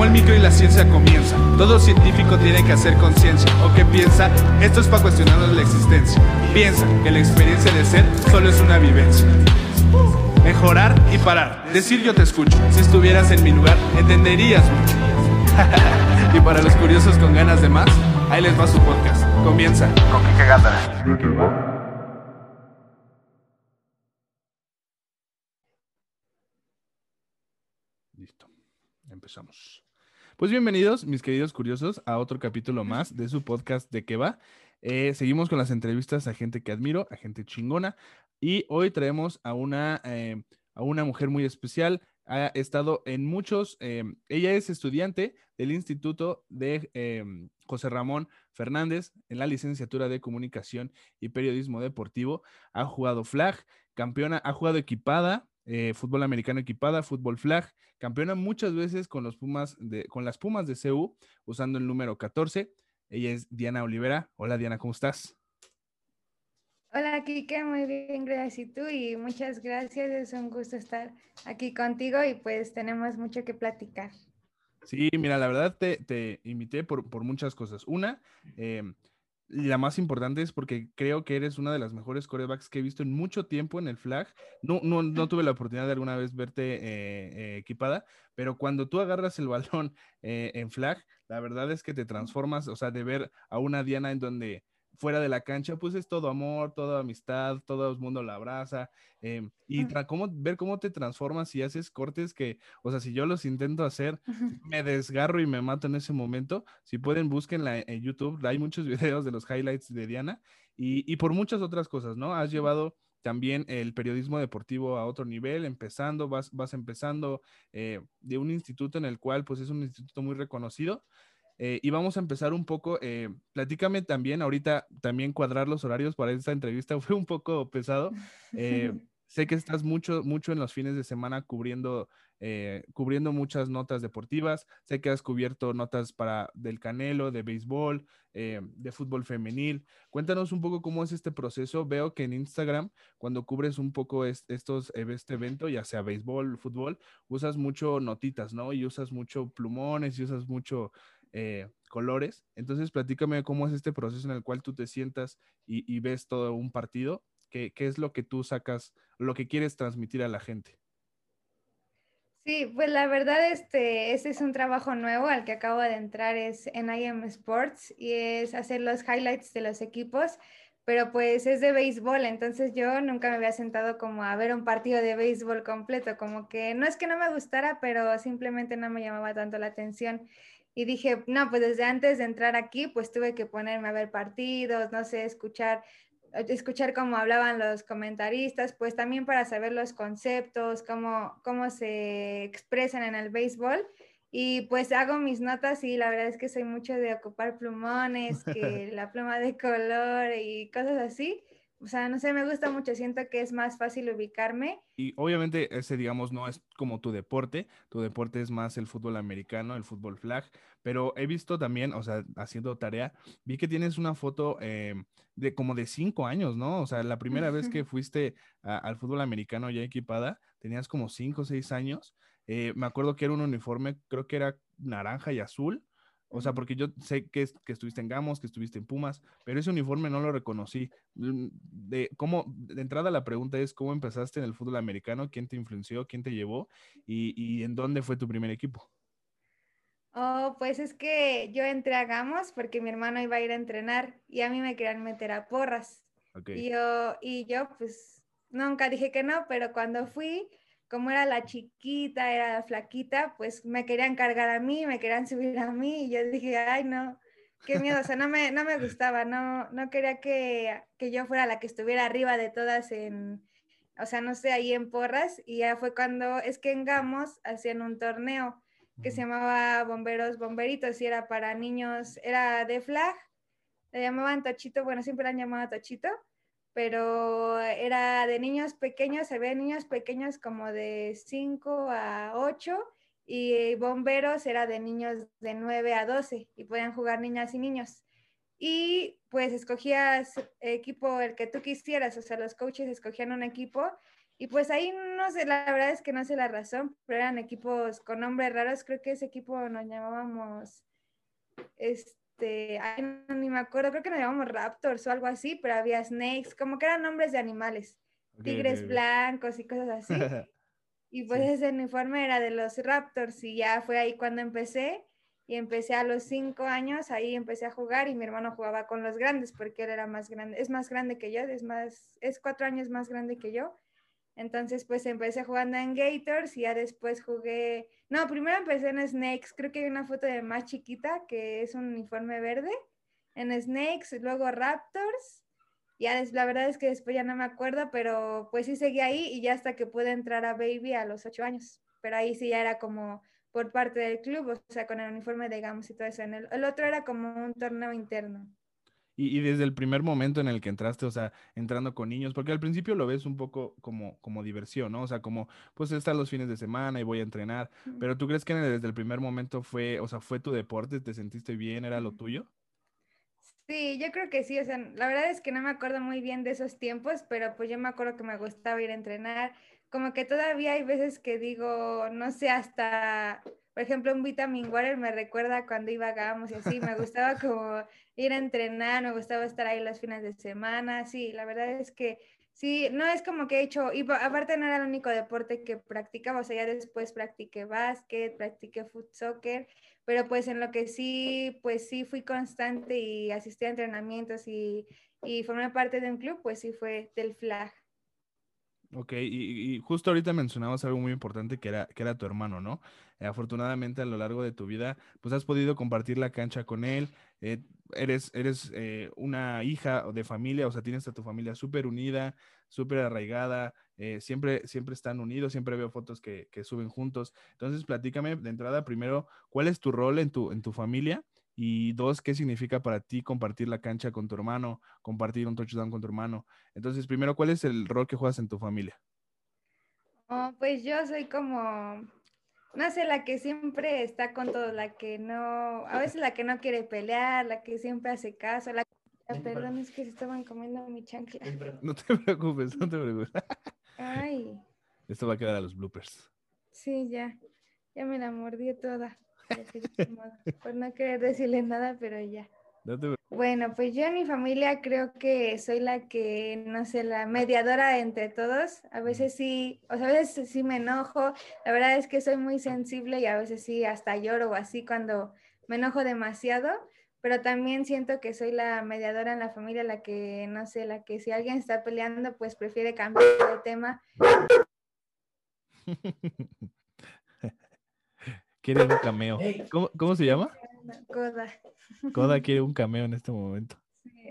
como el micro y la ciencia comienza. Todo científico tiene que hacer conciencia. ¿O qué piensa? Esto es para cuestionarnos la existencia. Piensa que la experiencia de ser solo es una vivencia. Mejorar y parar. Decir yo te escucho. Si estuvieras en mi lugar, entenderías mucho. y para los curiosos con ganas de más, ahí les va su podcast. Comienza con Kike. Listo. Empezamos. Pues bienvenidos, mis queridos curiosos, a otro capítulo más de su podcast de qué va. Eh, seguimos con las entrevistas a gente que admiro, a gente chingona. Y hoy traemos a una, eh, a una mujer muy especial. Ha estado en muchos, eh, ella es estudiante del Instituto de José Ramón Fernández en la licenciatura de Comunicación y Periodismo Deportivo. Ha jugado flag, campeona, ha jugado equipada, fútbol americano equipada, fútbol flag, campeona muchas veces con los Pumas de, con las Pumas de CU, usando el número 14. Ella es Diana Olivera. Hola Diana, ¿cómo estás? Hola Kike, muy bien, gracias. Y tú, y muchas gracias. Es un gusto estar aquí contigo y pues tenemos mucho que platicar. Sí, mira, la verdad te, te invité por, por, muchas cosas. Una, eh, la más importante es porque creo que eres una de las mejores corebacks que he visto en mucho tiempo en el flag. No, no, no tuve la oportunidad de alguna vez verte eh, eh, equipada, pero cuando tú agarras el balón eh, en flag, la verdad es que te transformas, o sea, de ver a una Diana en donde fuera de la cancha, pues es todo amor, toda amistad, todo el mundo la abraza. Em, y cómo, ver cómo te transformas y haces cortes que, o sea, si yo los intento hacer, me desgarro y me mato en ese momento. Si pueden, búsquenla en YouTube. Hay muchos videos de los highlights de Diana y, y por muchas otras cosas, ¿no? Has llevado también el periodismo deportivo a otro nivel, empezando, vas, vas empezando eh, de un instituto en el cual pues es un instituto muy reconocido eh, y vamos a empezar un poco, eh, platícame también, ahorita también cuadrar los horarios para esta entrevista fue un poco pesado. Eh, sé que estás mucho, mucho en los fines de semana cubriendo, cubriendo muchas notas deportivas. Sé que has cubierto notas para del Canelo, de béisbol, de fútbol femenil. Cuéntanos un poco cómo es este proceso. Veo que en Instagram, cuando cubres un poco estos, este evento, ya sea béisbol, fútbol, usas mucho notitas, ¿no? Y usas mucho plumones y usas mucho eh, colores. Entonces, platícame cómo es este proceso en el cual tú te sientas y, ves todo un partido. ¿Qué, ¿Qué, es lo que tú sacas, lo que quieres transmitir a la gente? Sí, pues la verdad, este, este es un trabajo nuevo al que acabo de entrar, es en IM Sports y es hacer los highlights de los equipos, pero pues es de béisbol, entonces yo nunca me había sentado como a ver un partido de béisbol completo, como que no es que no me gustara, pero simplemente no me llamaba tanto la atención y dije, no, pues desde antes de entrar aquí, pues tuve que ponerme a ver partidos, no sé, escuchar, escuchar cómo hablaban los comentaristas, pues también para saber los conceptos, cómo, cómo se expresan en el béisbol. Y pues hago mis notas y la verdad es que soy mucho de ocupar plumones, que la pluma de color y cosas así. O sea, no sé, me gusta mucho, siento que es más fácil ubicarme. Y obviamente ese, digamos, no es como tu deporte, tu deporte es más el fútbol americano, el fútbol flag, pero he visto también, o sea, haciendo tarea, vi que tienes una foto eh, de como de cinco años, ¿no? O sea, la primera vez que fuiste al fútbol americano ya equipada, tenías como cinco o seis años. Eh, me acuerdo que era un uniforme, creo que era naranja y azul, o sea, porque yo sé que, que, estuviste en Gamos, que estuviste en Pumas, pero ese uniforme no lo reconocí. Mm, de, ¿cómo, de entrada la pregunta es, ¿cómo empezaste en el fútbol americano? ¿Quién te influenció? ¿Quién te llevó? ¿Y, y en dónde fue tu primer equipo? Oh, pues es que yo entré a Gamos porque mi hermano iba a ir a entrenar y a mí me querían meter a porras. Y, yo, y yo, pues, nunca dije que no, pero cuando fui, como era la chiquita, era la flaquita, pues me querían cargar a mí, me querían subir a mí y yo dije, ay no, qué miedo, o sea, no me, no me gustaba, no, no quería que, que yo fuera la que estuviera arriba de todas en, o sea, no sé, ahí en porras y ya fue cuando, es que en Gamos hacían un torneo que se llamaba Bomberos Bomberitos y era para niños, era de flag, le llamaban Tochito, bueno, siempre la han llamado Tochito, pero era de niños pequeños, se ve niños pequeños como de 5 a 8 y bomberos era de niños de 9 a 12 y podían jugar niñas y niños. Y pues escogías equipo el que tú quisieras, o sea, los coaches escogían un equipo Y pues ahí no sé, la verdad es que no sé la razón, pero eran equipos con nombres raros. Creo que ese equipo nos llamábamos, este, ni me acuerdo, creo que nos llamábamos Raptors o algo así, pero había Snakes, como que eran nombres de animales, tigres blancos y cosas así. y pues ese uniforme era de los Raptors y ya fue ahí cuando empecé y empecé a los cinco años, ahí empecé a jugar y mi hermano jugaba con los grandes porque él era más grande, es más grande que yo, es más, es cuatro años más grande que yo entonces, pues empecé jugando en Gators y ya después jugué, no, primero empecé en Snakes, creo que hay una foto de más chiquita que es un uniforme verde, en Snakes, luego Raptors, ya la verdad es que después ya no me acuerdo, pero pues sí seguí ahí y ya hasta que pude entrar a Baby a los ocho años, pero ahí sí ya era como por parte del club, o sea, con el uniforme de Gamos y todo eso. En el, el otro era como un torneo interno. Y, desde el primer momento en el que entraste, o sea, entrando con niños, porque al principio lo ves un poco como, como diversión, ¿no? O sea, como, pues están los fines de semana y voy a entrenar, pero ¿tú crees que desde el primer momento fue, o sea, fue tu deporte, te sentiste bien, era lo tuyo? Sí, yo creo que sí, o sea, la verdad es que no me acuerdo muy bien de esos tiempos, pero pues yo me acuerdo que me gustaba ir a entrenar, como que todavía hay veces que digo, no sé, hasta por ejemplo, un vitamin water me recuerda cuando iba a y así, me gustaba como ir a entrenar, me gustaba estar ahí los fines de semana, sí, la verdad es que sí, no es como que he hecho, y aparte no era el único deporte que practicaba, o sea, ya después practiqué básquet, practiqué foot soccer, pero pues en lo que sí, pues sí fui constante y asistí a entrenamientos y, y formé parte de un club, pues sí fue del flag. Ok, y, justo ahorita mencionabas algo muy importante que era, que era tu hermano, ¿no? Eh, afortunadamente a lo largo de tu vida, pues has podido compartir la cancha con él, eh, eres, eres eh, una hija de familia, o sea, tienes a tu familia súper unida, súper arraigada, siempre, siempre están unidos, siempre veo fotos que, que, suben juntos. Entonces, platícame de entrada primero, ¿cuál es tu rol en tu, en tu familia? Y dos, ¿qué significa para ti compartir la cancha con tu hermano, compartir un touchdown con tu hermano? Entonces, primero, ¿cuál es el rol que juegas en tu familia? Oh, pues yo soy como, no sé, la que siempre está con todo, la que no, a veces la que no quiere pelear, la que siempre hace caso, la Perdón, es que se estaban comiendo mi chancla. No te preocupes, no te preocupes. Ay. Esto va a quedar a los bloopers. Sí, ya. Ya me la mordí toda. Por no querer decirle nada, pero ya. Bueno, pues yo en mi familia creo que soy la que, no sé, la mediadora entre todos. A veces sí, o sea, a veces sí me enojo. La verdad es que soy muy sensible y a veces sí hasta lloro o así cuando me enojo demasiado. Pero también siento que soy la mediadora en la familia, la que, no sé, la que si alguien está peleando, pues prefiere cambiar de tema. quiere un cameo. ¿Cómo, se llama? Coda. Coda quiere un cameo en este momento.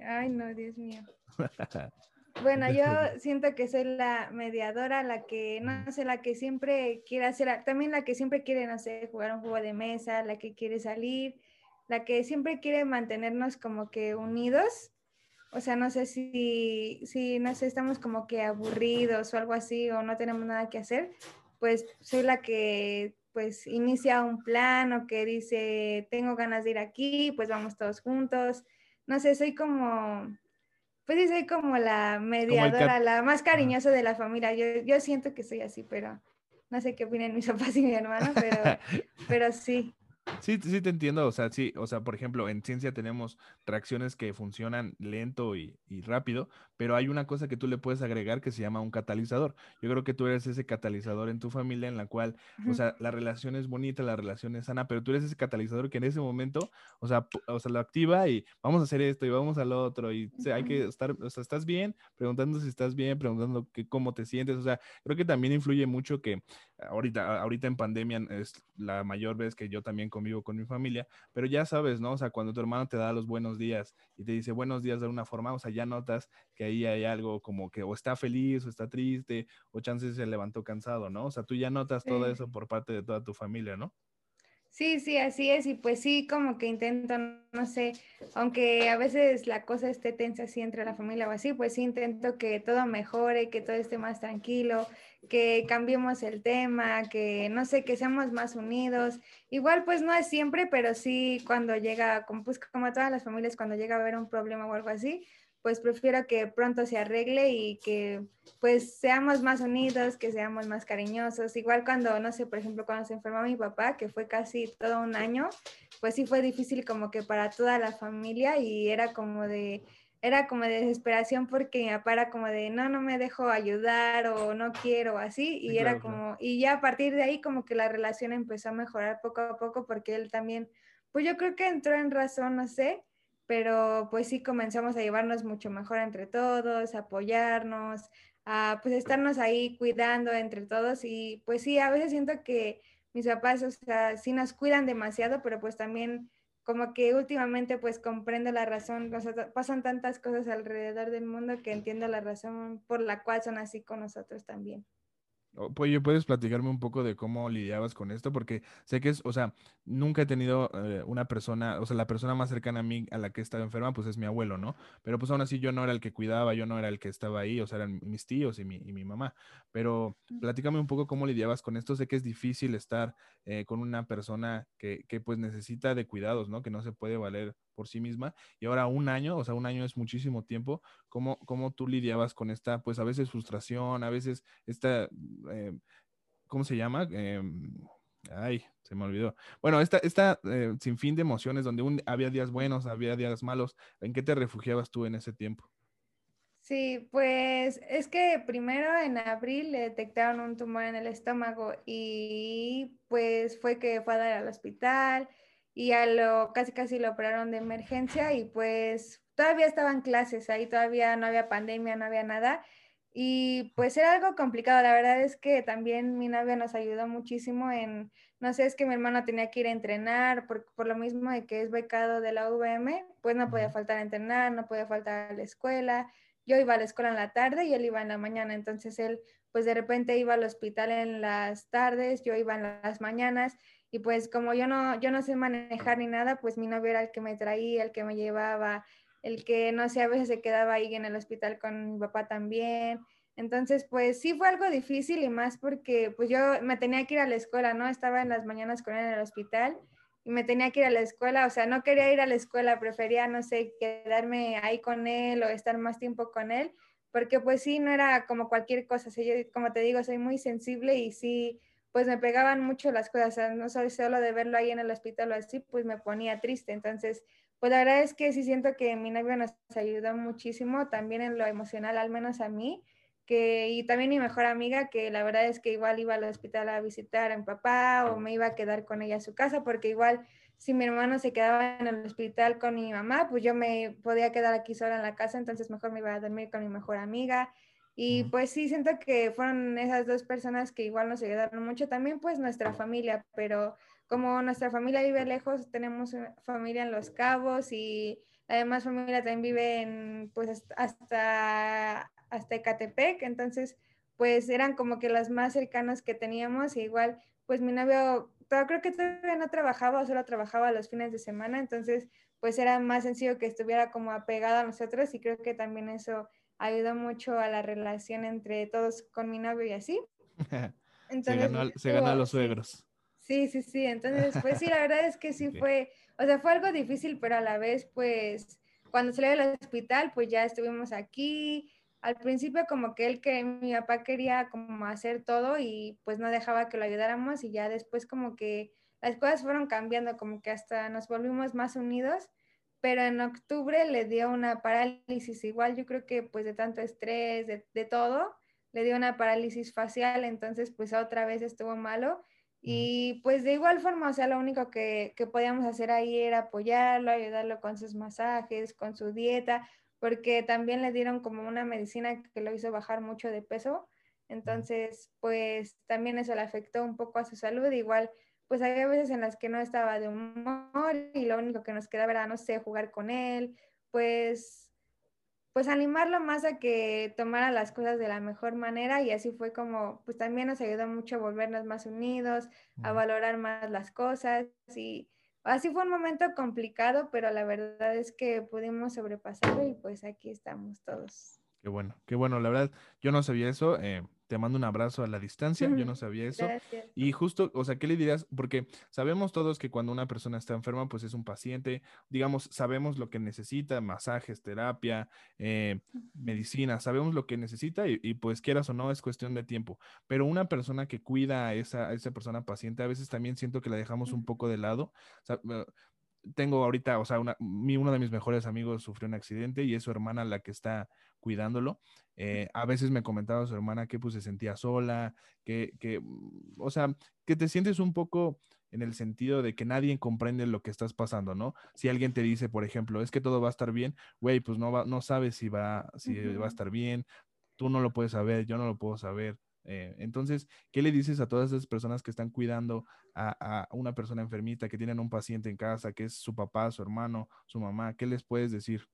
Ay, no, Dios mío. Bueno, yo siento que soy la mediadora, la que, no sé, la que siempre quiere hacer, también la que siempre quiere, no sé, jugar un juego de mesa, la que quiere salir, la que siempre quiere mantenernos como que unidos. O sea, no sé si, si, no sé, estamos como que aburridos o algo así, o no tenemos nada que hacer, pues soy la que pues inicia un plan o que dice, tengo ganas de ir aquí, pues vamos todos juntos. No sé, soy como, pues sí, soy como la mediadora, la más cariñosa de la familia. Yo, yo siento que soy así, pero no sé qué opinan mis papás y mi hermano, pero, pero sí. Sí, sí te entiendo, o sea, sí, o sea, por ejemplo, en ciencia tenemos reacciones que funcionan lento y, rápido, pero hay una cosa que tú le puedes agregar que se llama un catalizador. Yo creo que tú eres ese catalizador en tu familia en la cual, o sea, la relación es bonita, la relación es sana, pero tú eres ese catalizador que en ese momento, o sea, o sea, lo activa y vamos a hacer esto y vamos al otro y hay que estar, o sea, ¿estás bien? Preguntando si estás bien, preguntando que, cómo te sientes, o sea, creo que también influye mucho que ahorita, ahorita en pandemia es la mayor vez que yo también convivo con mi familia, pero ya sabes, ¿no? O sea, cuando tu hermano te da los buenos días y te dice buenos días de una forma, o sea, ya notas que ahí hay algo como que o está feliz o está triste o chances se levantó cansado, ¿no? O sea, tú ya notas todo eso por parte de toda tu familia, ¿no? Sí, sí, así es. Y pues sí, como que intento, no sé, aunque a veces la cosa esté tensa así entre la familia o así, pues sí intento que todo mejore, que todo esté más tranquilo, que cambiemos el tema, que no sé, que seamos más unidos. Igual pues no es siempre, pero sí cuando llega, como, pues como todas las familias, cuando llega a haber un problema o algo así, pues prefiero que pronto se arregle y que pues seamos más unidos, que seamos más cariñosos. Igual cuando, no sé, por ejemplo, cuando se enfermó mi papá, que fue casi todo un año, pues sí fue difícil como que para toda la familia y era como de, era como de desesperación porque mi papá era como de, no, no me dejo ayudar o no quiero así. Y era como, y ya a partir de ahí como que la relación empezó a mejorar poco a poco porque él también, pues yo creo que entró en razón, no sé, pero pues sí comenzamos a llevarnos mucho mejor entre todos, apoyarnos, a pues estarnos ahí cuidando entre todos y pues sí, a veces siento que mis papás, o sea, sí nos cuidan demasiado, pero pues también como que últimamente pues comprendo la razón, pasan tantas cosas alrededor del mundo que entiendo la razón por la cual son así con nosotros también. Pues, ¿puedes platicarme un poco de cómo lidiabas con esto? Porque sé que es, o sea, nunca he tenido eh, una persona, o sea, la persona más cercana a mí a la que he estado enferma, pues es mi abuelo, ¿no? Pero pues aún así yo no era el que cuidaba, yo no era el que estaba ahí, o sea, eran mis tíos y mi, y mi mamá. Pero platícame un poco cómo lidiabas con esto. Sé que es difícil estar eh, con una persona que, que pues necesita de cuidados, ¿no? Que no se puede valer por sí misma. Y ahora un año, o sea, un año es muchísimo tiempo. ¿Cómo, cómo tú lidiabas con esta, pues a veces frustración, a veces esta, eh, ¿cómo se llama? Em, ay, se me olvidó. Bueno, esta, esta eh, sinfín de emociones donde un, había días buenos, había días malos. ¿En qué te refugiabas tú en ese tiempo? Sí, pues es que primero en abril le detectaron un tumor en el estómago y pues fue que fue a dar al hospital y a lo casi casi lo operaron de emergencia y pues todavía estaban clases, ahí todavía no había pandemia, no había nada. Y pues era algo complicado, la verdad es que también mi novia nos ayudó muchísimo en, no sé, es que mi hermano tenía que ir a entrenar, por, por lo mismo de que es becado de la UVM, pues no podía faltar a entrenar, no podía faltar a la escuela. Yo iba a la escuela en la tarde y él iba en la mañana, entonces él pues de repente iba al hospital en las tardes, yo iba en las mañanas y pues como yo no, yo no sé manejar ni nada, pues mi novio era el que me traía, el que me llevaba, el que no sé, a veces se quedaba ahí en el hospital con mi papá también. Entonces, pues sí fue algo difícil y más porque pues yo me tenía que ir a la escuela, ¿no? Estaba en las mañanas con él en el hospital y me tenía que ir a la escuela, o sea, no quería ir a la escuela, prefería, no sé, quedarme ahí con él o estar más tiempo con él, porque pues sí, no era como cualquier cosa, yo, como te digo, soy muy sensible y sí, pues me pegaban mucho las cosas, no solo de verlo ahí en el hospital o así, pues me ponía triste. Entonces, pues la verdad es que sí siento que mi novio nos ayudó muchísimo, también en lo emocional, al menos a mí, que, y también mi mejor amiga, que la verdad es que igual iba al hospital a visitar a mi papá o me iba a quedar con ella a su casa, porque igual si mi hermano se quedaba en el hospital con mi mamá, pues yo me podía quedar aquí sola en la casa, entonces mejor me iba a dormir con mi mejor amiga. Y pues sí, siento que fueron esas dos personas que igual nos ayudaron mucho. También pues nuestra familia, pero como nuestra familia vive lejos, tenemos familia en Los Cabos y además familia también vive en pues hasta, hasta Ecatepec. Entonces pues eran como que las más cercanas que teníamos. E igual pues mi novio, todo, creo que todavía no trabajaba, solo trabajaba los fines de semana. Entonces pues era más sencillo que estuviera como apegado a nosotros y creo que también eso ayudó mucho a la relación entre todos con mi novio y así. Entonces, se ganó, a los suegros. Sí, sí, sí. Entonces, pues sí, la verdad es que sí fue, o sea, fue algo difícil, pero a la vez, pues, cuando salió del hospital, pues ya estuvimos aquí. Al principio como que él que mi papá quería como hacer todo y pues no dejaba que lo ayudáramos y ya después como que las cosas fueron cambiando, como que hasta nos volvimos más unidos pero en octubre le dio una parálisis, igual yo creo que pues de tanto estrés, de, todo, le dio una parálisis facial, entonces pues otra vez estuvo malo. Y pues de igual forma, o sea, lo único que, que podíamos hacer ahí era apoyarlo, ayudarlo con sus masajes, con su dieta, porque también le dieron como una medicina que lo hizo bajar mucho de peso. Entonces, pues también eso le afectó un poco a su salud. Igual pues había veces en las que no estaba de humor y lo único que nos quedaba era, no sé, jugar con él, pues, pues animarlo más a que tomara las cosas de la mejor manera y así fue como, pues también nos ayudó mucho a volvernos más unidos, a valorar más las cosas y así fue un momento complicado, pero la verdad es que pudimos sobrepasarlo y pues aquí estamos todos. Qué bueno, qué bueno, la verdad, yo no sabía eso. Eh te mando un abrazo a la distancia, yo no sabía eso. Y justo, o sea, ¿qué le dirías? Porque sabemos todos que cuando una persona está enferma, pues es un paciente, digamos, sabemos lo que necesita, masajes, terapia, eh, medicina, sabemos lo que necesita y, pues quieras o no, es cuestión de tiempo. Pero una persona que cuida a esa, esa persona paciente, a veces también siento que la dejamos un poco de lado. Eh, tengo ahorita, o sea, una, uno de mis mejores amigos sufrió un accidente y es su hermana la que está cuidándolo. Eh, a veces me comentaba su hermana que pues se sentía sola, que, que, mm, o sea, que te sientes un poco en el sentido de que nadie comprende lo que estás pasando, ¿no? Si alguien te dice, por ejemplo, es que todo va a estar bien, güey, pues no, va, no sabes si, va, si va a estar bien, tú no lo puedes saber, yo no lo puedo saber. Eh, entonces, ¿qué le dices a todas esas personas que están cuidando a, a, una persona enfermita, que tienen un paciente en casa, que es su papá, su hermano, su mamá? ¿Qué les puedes decir?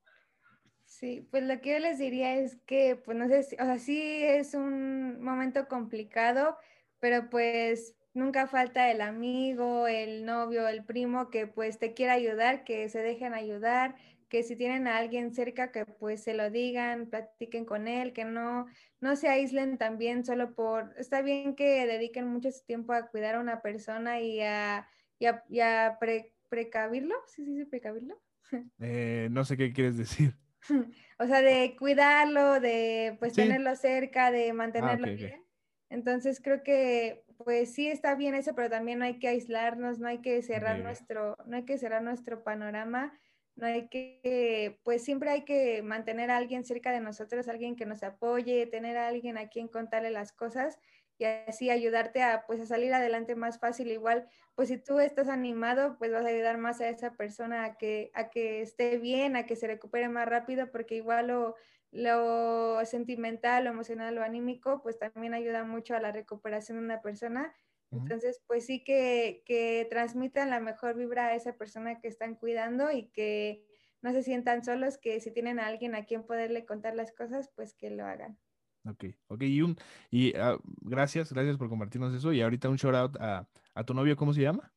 Sí, pues lo que yo les diría es que, pues no sé, o sea, sí es un momento complicado, pero pues nunca falta el amigo, el novio, el primo que pues te quiera ayudar, que se dejen ayudar, que si tienen a alguien cerca que pues se lo digan, platiquen con él, que no, no se aíslen también solo por, está bien que dediquen mucho tiempo a cuidar a una persona y a, y a, precavirlo, ¿sí, sí, sí, precavirlo? Eh, no sé qué quieres decir. o sea, de cuidarlo, de pues tenerlo cerca, de ah, mantenerlo bien. Entonces creo que pues sí está bien eso, pero también no hay que aislarnos, no hay que cerrar nuestro, no hay que cerrar nuestro panorama, no hay que, pues siempre hay que mantener a alguien cerca de nosotros, alguien que nos apoye, tener a alguien a quien contarle las cosas y así ayudarte a, pues, a salir adelante más fácil. Igual, pues si tú estás animado, pues vas a ayudar más a esa persona a que, a que esté bien, a que se recupere más rápido, porque igual lo, lo sentimental, lo emocional, lo anímico, pues también ayuda mucho a la recuperación de una persona. Entonces, pues sí que, que transmitan la mejor vibra a esa persona que están cuidando y que no se sientan solos, que si tienen a alguien a quien poderle contar las cosas, pues que lo hagan. Ok, ok, y, un, y uh, gracias, gracias por compartirnos eso. Y ahorita un shout out a, a, tu novio, ¿cómo se llama?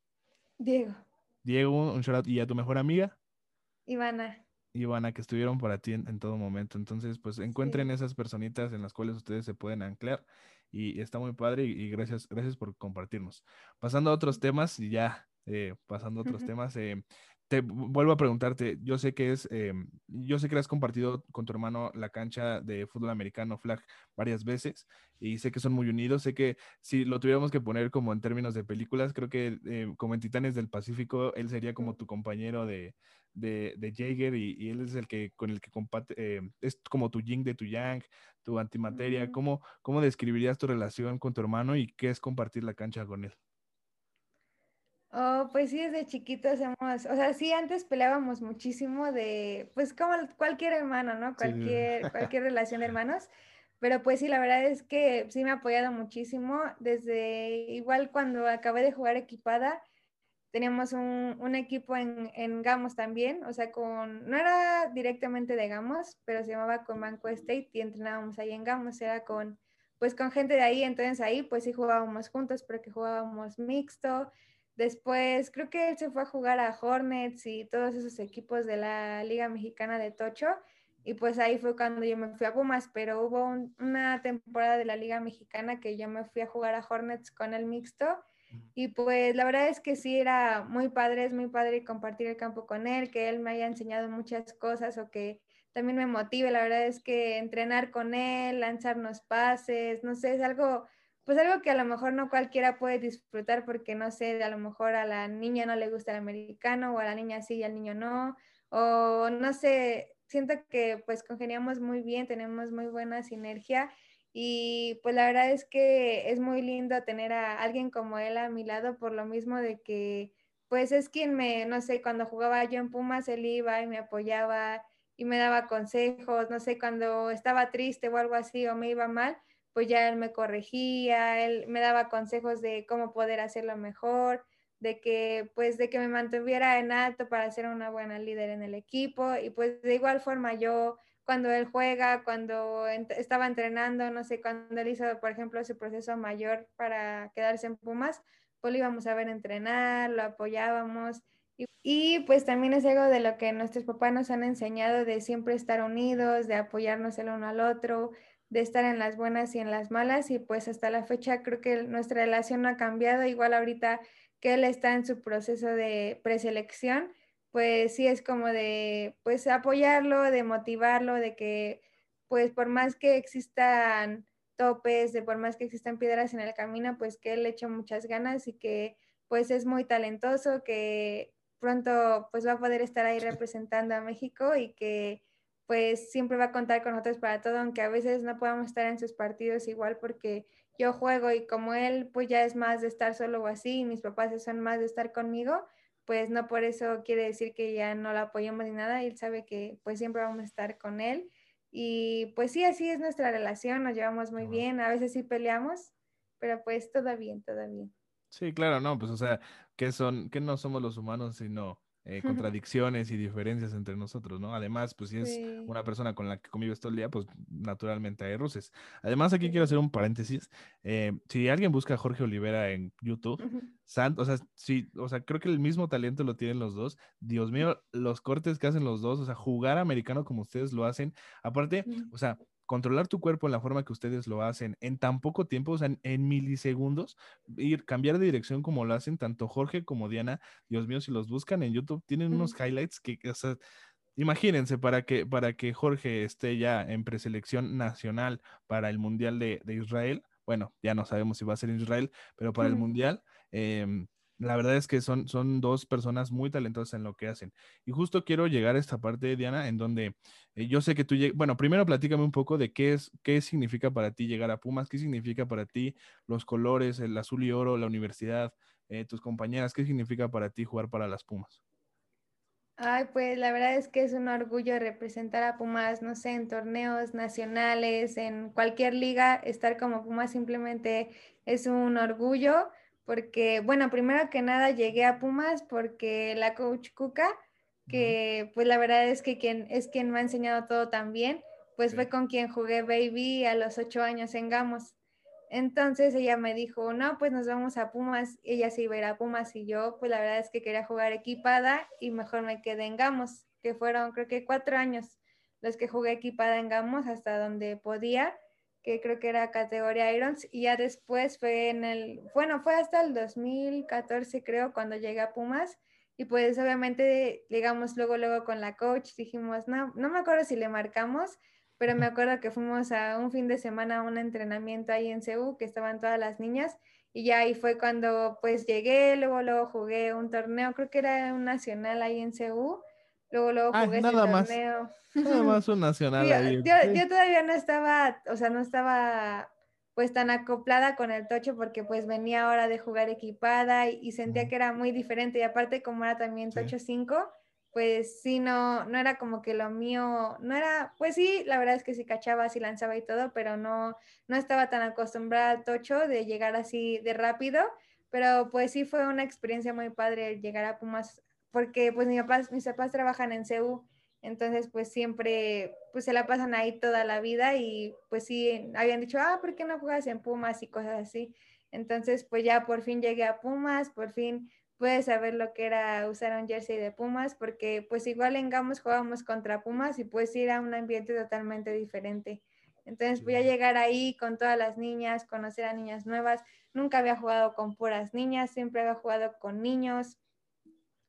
Diego. Diego, un shout out. ¿Y a tu mejor amiga? Ivana. Ivana, que estuvieron para ti en, todo momento. Entonces, pues encuentren esas personitas en las cuales ustedes se pueden anclar y está muy padre y, gracias, gracias por compartirnos. Pasando a otros temas y ya eh, pasando a otros temas, eh, te vuelvo a preguntarte, yo sé que es, eh, yo sé que has compartido con tu hermano la cancha de fútbol americano flag varias veces y sé que son muy unidos, sé que si lo tuviéramos que poner como en términos de películas, creo que eh, como en Titanes del Pacífico, él sería como tu compañero de, de, de Jaeger y, él es el que con el que comparte, eh, es como tu yin de tu yang, tu antimateria, ¿Cómo, ¿cómo describirías tu relación con tu hermano y qué es compartir la cancha con él? Oh, pues sí, desde chiquitos hemos, o sea, sí, antes peleábamos muchísimo de, pues como cualquier hermano, ¿no? Cualquier, cualquier relación de hermanos, pero pues sí, la verdad es que sí me ha apoyado muchísimo, desde igual cuando acabé de jugar equipada, teníamos un, un equipo en, en, Gamos también, o sea, con, no era directamente de Gamos, pero se llamaba Comanco State y entrenábamos ahí en Gamos, era con, pues con gente de ahí, entonces ahí pues sí jugábamos juntos, porque jugábamos mixto, Después creo que él se fue a jugar a Hornets y todos esos equipos de la Liga Mexicana de Tocho. Y pues ahí fue cuando yo me fui a Pumas, pero hubo una temporada de la Liga Mexicana que yo me fui a jugar a Hornets con el mixto. Y pues la verdad es que sí era muy padre, es muy padre compartir el campo con él, que él me haya enseñado muchas cosas o que también me motive. La verdad es que entrenar con él, lanzarnos pases, no sé, es algo pues algo que a lo mejor no cualquiera puede disfrutar porque no sé, a lo mejor a la niña no le gusta el americano o a la niña sí y al niño no, o no sé, siento que pues congeniamos muy bien, tenemos muy buena sinergia y pues la verdad es que es muy lindo tener a alguien como él a mi lado por lo mismo de que pues es quien me, no sé, cuando jugaba yo en Pumas, él iba y me apoyaba y me daba consejos, no sé, cuando estaba triste o algo así o me iba mal, pues ya él me corregía, él me daba consejos de cómo poder hacerlo mejor, de que pues de que me mantuviera en alto para ser una buena líder en el equipo y pues de igual forma yo cuando él juega, cuando estaba entrenando, no sé, cuando él hizo, por ejemplo, ese proceso mayor para quedarse en Pumas, pues lo íbamos a ver entrenar, lo apoyábamos. Y, y, pues también es algo de lo que nuestros papás nos han enseñado de siempre estar unidos, de apoyarnos el uno al otro, de estar en las buenas y en las malas y pues hasta la fecha creo que nuestra relación no ha cambiado, igual ahorita que él está en su proceso de preselección, pues sí es como de pues apoyarlo, de motivarlo, de que pues por más que existan topes, de por más que existan piedras en el camino, pues que él echa muchas ganas y que pues es muy talentoso, que pronto pues va a poder estar ahí representando a México y que pues siempre va a contar con nosotros para todo, aunque a veces no podamos estar en sus partidos igual porque yo juego y como él pues ya es más de estar solo o así y mis papás son más de estar conmigo, pues no por eso quiere decir que ya no lo apoyamos ni nada, él sabe que pues siempre vamos a estar con él y pues sí, así es nuestra relación, nos llevamos muy bien, a veces sí peleamos, pero pues todo bien, todo bien. Sí, claro, no, pues o sea, que son, que no somos los humanos, sino eh, contradicciones y diferencias entre nosotros, ¿no? Además, pues si es una persona con la que convives todo el día, pues naturalmente hay roces. Además, aquí quiero hacer un paréntesis. Eh, si alguien busca a Jorge Olivera en YouTube, o sea, sí, o sea, creo que el mismo talento lo tienen los dos. Dios mío, los cortes que hacen los dos, o sea, jugar americano como ustedes lo hacen. Aparte, o sea, controlar tu cuerpo en la forma que ustedes lo hacen en tan poco tiempo, o sea, en, milisegundos, ir, cambiar de dirección como lo hacen tanto Jorge como Diana. Dios mío, si los buscan en YouTube, tienen unos highlights que, o sea, imagínense, para que, para que Jorge esté ya en preselección nacional para el Mundial de, Israel, bueno, ya no sabemos si va a ser Israel, pero para el Mundial, eh, la verdad es que son, son dos personas muy talentosas en lo que hacen. Y justo quiero llegar a esta parte, Diana, en donde eh, yo sé que tú, bueno, primero platícame un poco de qué es, qué significa para ti llegar a Pumas, qué significa para ti los colores, el azul y oro, la universidad, eh, tus compañeras, qué significa para ti jugar para las Pumas. Ay, pues la verdad es que es un orgullo representar a Pumas, no sé, en torneos nacionales, en cualquier liga, estar como Pumas simplemente es un orgullo porque, bueno, primero que nada llegué a Pumas porque la coach Cuca, que pues la verdad es que quien, es quien me ha enseñado todo también, pues fue con quien jugué baby a los ocho años en Gamos. Entonces ella me dijo, no, pues nos vamos a Pumas, ella se iba a ir a Pumas y yo, pues la verdad es que quería jugar equipada y mejor me quedé en Gamos, que fueron creo que cuatro años los que jugué equipada en Gamos hasta donde podía que creo que era categoría Irons, y ya después fue en el, bueno, fue hasta el 2014 creo cuando llegué a Pumas, y pues obviamente llegamos luego, luego con la coach, dijimos, no, no me acuerdo si le marcamos, pero me acuerdo que fuimos a un fin de semana a un entrenamiento ahí en CEU, que estaban todas las niñas, y ya ahí fue cuando pues llegué, luego, luego jugué un torneo, creo que era un nacional ahí en CEU, Luego, luego ah, jugué nada más, torneo. Nada más un nacional ahí. Yo, todavía no estaba, o sea, no estaba pues tan acoplada con el tocho porque pues venía hora de jugar equipada y, sentía que era muy diferente. Y aparte como era también tocho 5, pues sí, no, no era como que lo mío, no era, pues sí, la verdad es que sí cachaba, sí lanzaba y todo, pero no, no estaba tan acostumbrada al tocho de llegar así de rápido, pero pues sí fue una experiencia muy padre llegar a Pumas porque pues mis papás, mis papás trabajan en CEU, entonces pues siempre pues se la pasan ahí toda la vida y pues sí, habían dicho, ah, ¿por qué no juegas en Pumas y cosas así? Entonces pues ya por fin llegué a Pumas, por fin pude saber lo que era usar un jersey de Pumas, porque pues igual en Gamos jugábamos contra Pumas y pues ir a un ambiente totalmente diferente. Entonces voy a llegar ahí con todas las niñas, conocer a niñas nuevas. Nunca había jugado con puras niñas, siempre había jugado con niños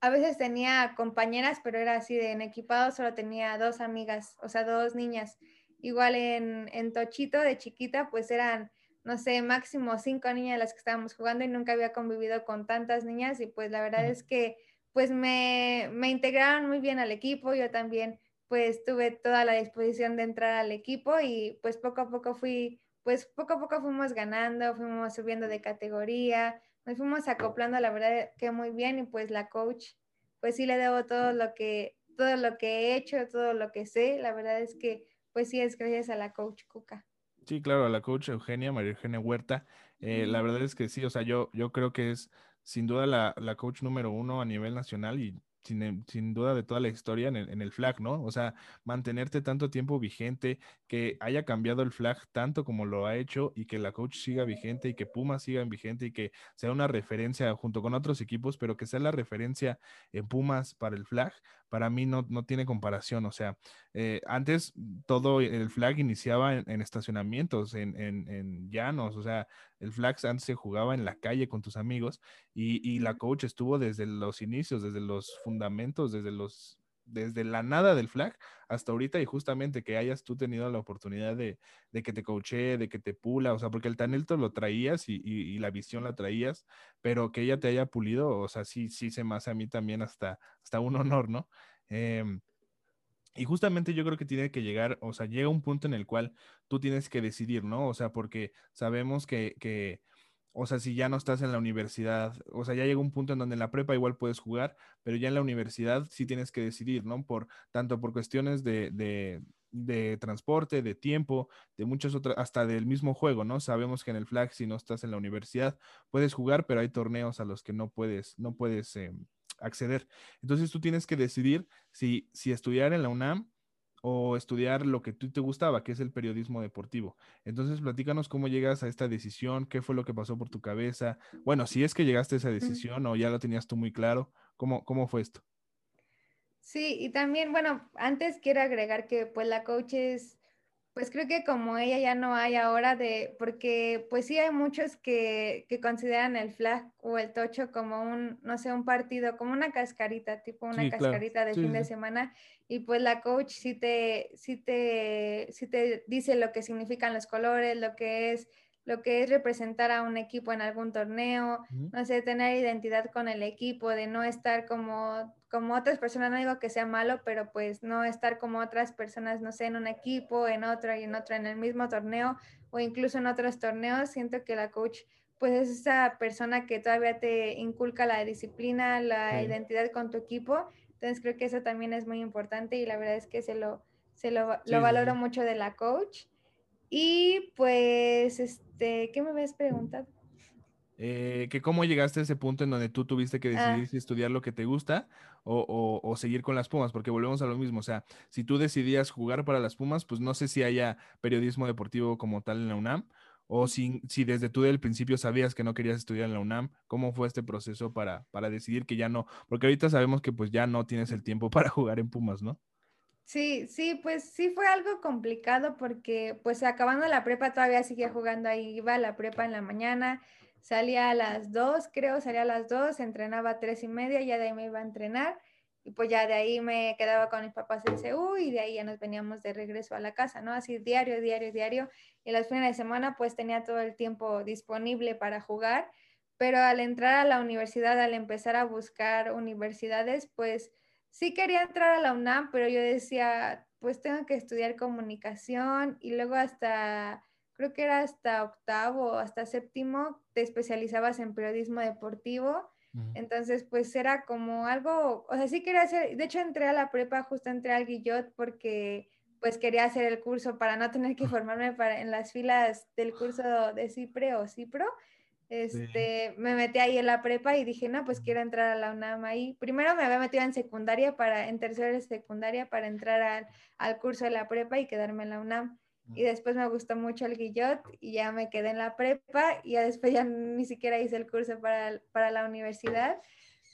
a veces tenía compañeras, pero era así de en equipado, solo tenía dos amigas, o sea, dos niñas. Igual en, en Tochito de chiquita, pues eran, no sé, máximo cinco niñas las que estábamos jugando y nunca había convivido con tantas niñas y pues la verdad es que pues me, me integraron muy bien al equipo, yo también pues tuve toda la disposición de entrar al equipo y pues poco a poco fui, pues poco a poco fuimos ganando, fuimos subiendo de categoría, nos fuimos acoplando, la verdad que muy bien y pues la coach, pues sí le debo todo lo que, todo lo que he hecho, todo lo que sé, la verdad es que pues sí es gracias a la coach Cuca. Sí, claro, a la coach Eugenia, María Eugenia Huerta. Eh, la verdad es que sí, o sea, yo, yo creo que es sin duda la, la coach número uno a nivel nacional y sin, duda de toda la historia en el, en el, flag, ¿no? O sea, mantenerte tanto tiempo vigente, que haya cambiado el flag tanto como lo ha hecho y que la coach siga vigente y que Pumas siga vigente y que sea una referencia junto con otros equipos, pero que sea la referencia en Pumas para el flag, para mí no, no tiene comparación. O sea, eh, antes todo el flag iniciaba en, estacionamientos, en, en, llanos, o sea, el flag antes se jugaba en la calle con tus amigos y, y la coach estuvo desde los inicios, desde los fundamentos, desde los desde la nada del flag hasta ahorita y justamente que hayas tú tenido la oportunidad de, que te coache, de que te pula, o sea, porque el talento lo traías y, la visión la traías, pero que ella te haya pulido, o sea, sí, sí se me hace a mí también hasta, hasta un honor, ¿no? Em, y justamente yo creo que tiene que llegar, o sea, llega un punto en el cual tú tienes que decidir, ¿no? O sea, porque sabemos que, que o sea, si ya no estás en la universidad, o sea, ya llega un punto en donde en la prepa igual puedes jugar, pero ya en la universidad sí tienes que decidir, ¿no? Por tanto por cuestiones de, de, de transporte, de tiempo, de muchas otras, hasta del mismo juego, ¿no? Sabemos que en el flag, si no estás en la universidad, puedes jugar, pero hay torneos a los que no puedes, no puedes eh, acceder. Entonces tú tienes que decidir si, si estudiar en la UNAM o estudiar lo que tú te gustaba, que es el periodismo deportivo. Entonces, platícanos cómo llegas a esta decisión, qué fue lo que pasó por tu cabeza. Bueno, si es que llegaste a esa decisión o ya lo tenías tú muy claro, ¿cómo, cómo fue esto? Sí, y también, bueno, antes quiero agregar que pues la coach es pues creo que como ella ya no hay ahora de, porque pues sí hay muchos que, que consideran el flag o el tocho como un, no sé, un partido, como una cascarita, tipo una cascarita de fin de semana, y pues la coach sí te, sí te, sí te dice lo que significan los colores, lo que es lo que es representar a un equipo en algún torneo, no sé, tener identidad con el equipo, de no estar como, como otras personas, no digo que sea malo, pero pues no estar como otras personas, no sé, en un equipo, en otro y en otro, en el mismo torneo o incluso en otros torneos, siento que la coach pues es esa persona que todavía te inculca la disciplina, la identidad con tu equipo, entonces creo que eso también es muy importante y la verdad es que se lo, se lo, lo valoro mucho de la coach. Y pues, este, ¿qué me habías preguntado? Eh, que cómo llegaste a ese punto en donde tú tuviste que decidir ah. si estudiar lo que te gusta o, o, seguir con las Pumas, porque volvemos a lo mismo, o sea, si tú decidías jugar para las Pumas, pues no sé si haya periodismo deportivo como tal en la UNAM, o si, si desde tú del principio sabías que no querías estudiar en la UNAM, ¿cómo fue este proceso para, para decidir que ya no? Porque ahorita sabemos que pues ya no tienes el tiempo para jugar en Pumas, ¿no? Sí, sí, pues sí fue algo complicado porque pues acabando la prepa todavía seguía jugando ahí, iba a la prepa en la mañana, salía a las dos, creo, salía a las dos, entrenaba a tres y media, ya de ahí me iba a entrenar y pues ya de ahí me quedaba con mis papás en CU y de ahí ya nos veníamos de regreso a la casa, ¿no? Así diario, diario, diario y los fines de semana pues tenía todo el tiempo disponible para jugar, pero al entrar a la universidad, al empezar a buscar universidades, pues sí quería entrar a la UNAM, pero yo decía, pues tengo que estudiar comunicación y luego hasta, creo que era hasta octavo, hasta séptimo, te especializabas en periodismo deportivo. Entonces, pues era como algo, o sea, sí quería hacer, de hecho entré a la prepa, justo entré al Guillot porque pues quería hacer el curso para no tener que formarme para, en las filas del curso de CIPRE o CIPRO. Este, me metí ahí en la prepa y dije, no, pues quiero entrar a la UNAM ahí. Primero me había metido en secundaria para, en tercera de secundaria para entrar al, al, curso de la prepa y quedarme en la UNAM. Y después me gustó mucho el guillot y ya me quedé en la prepa y ya después ya ni siquiera hice el curso para, para la universidad.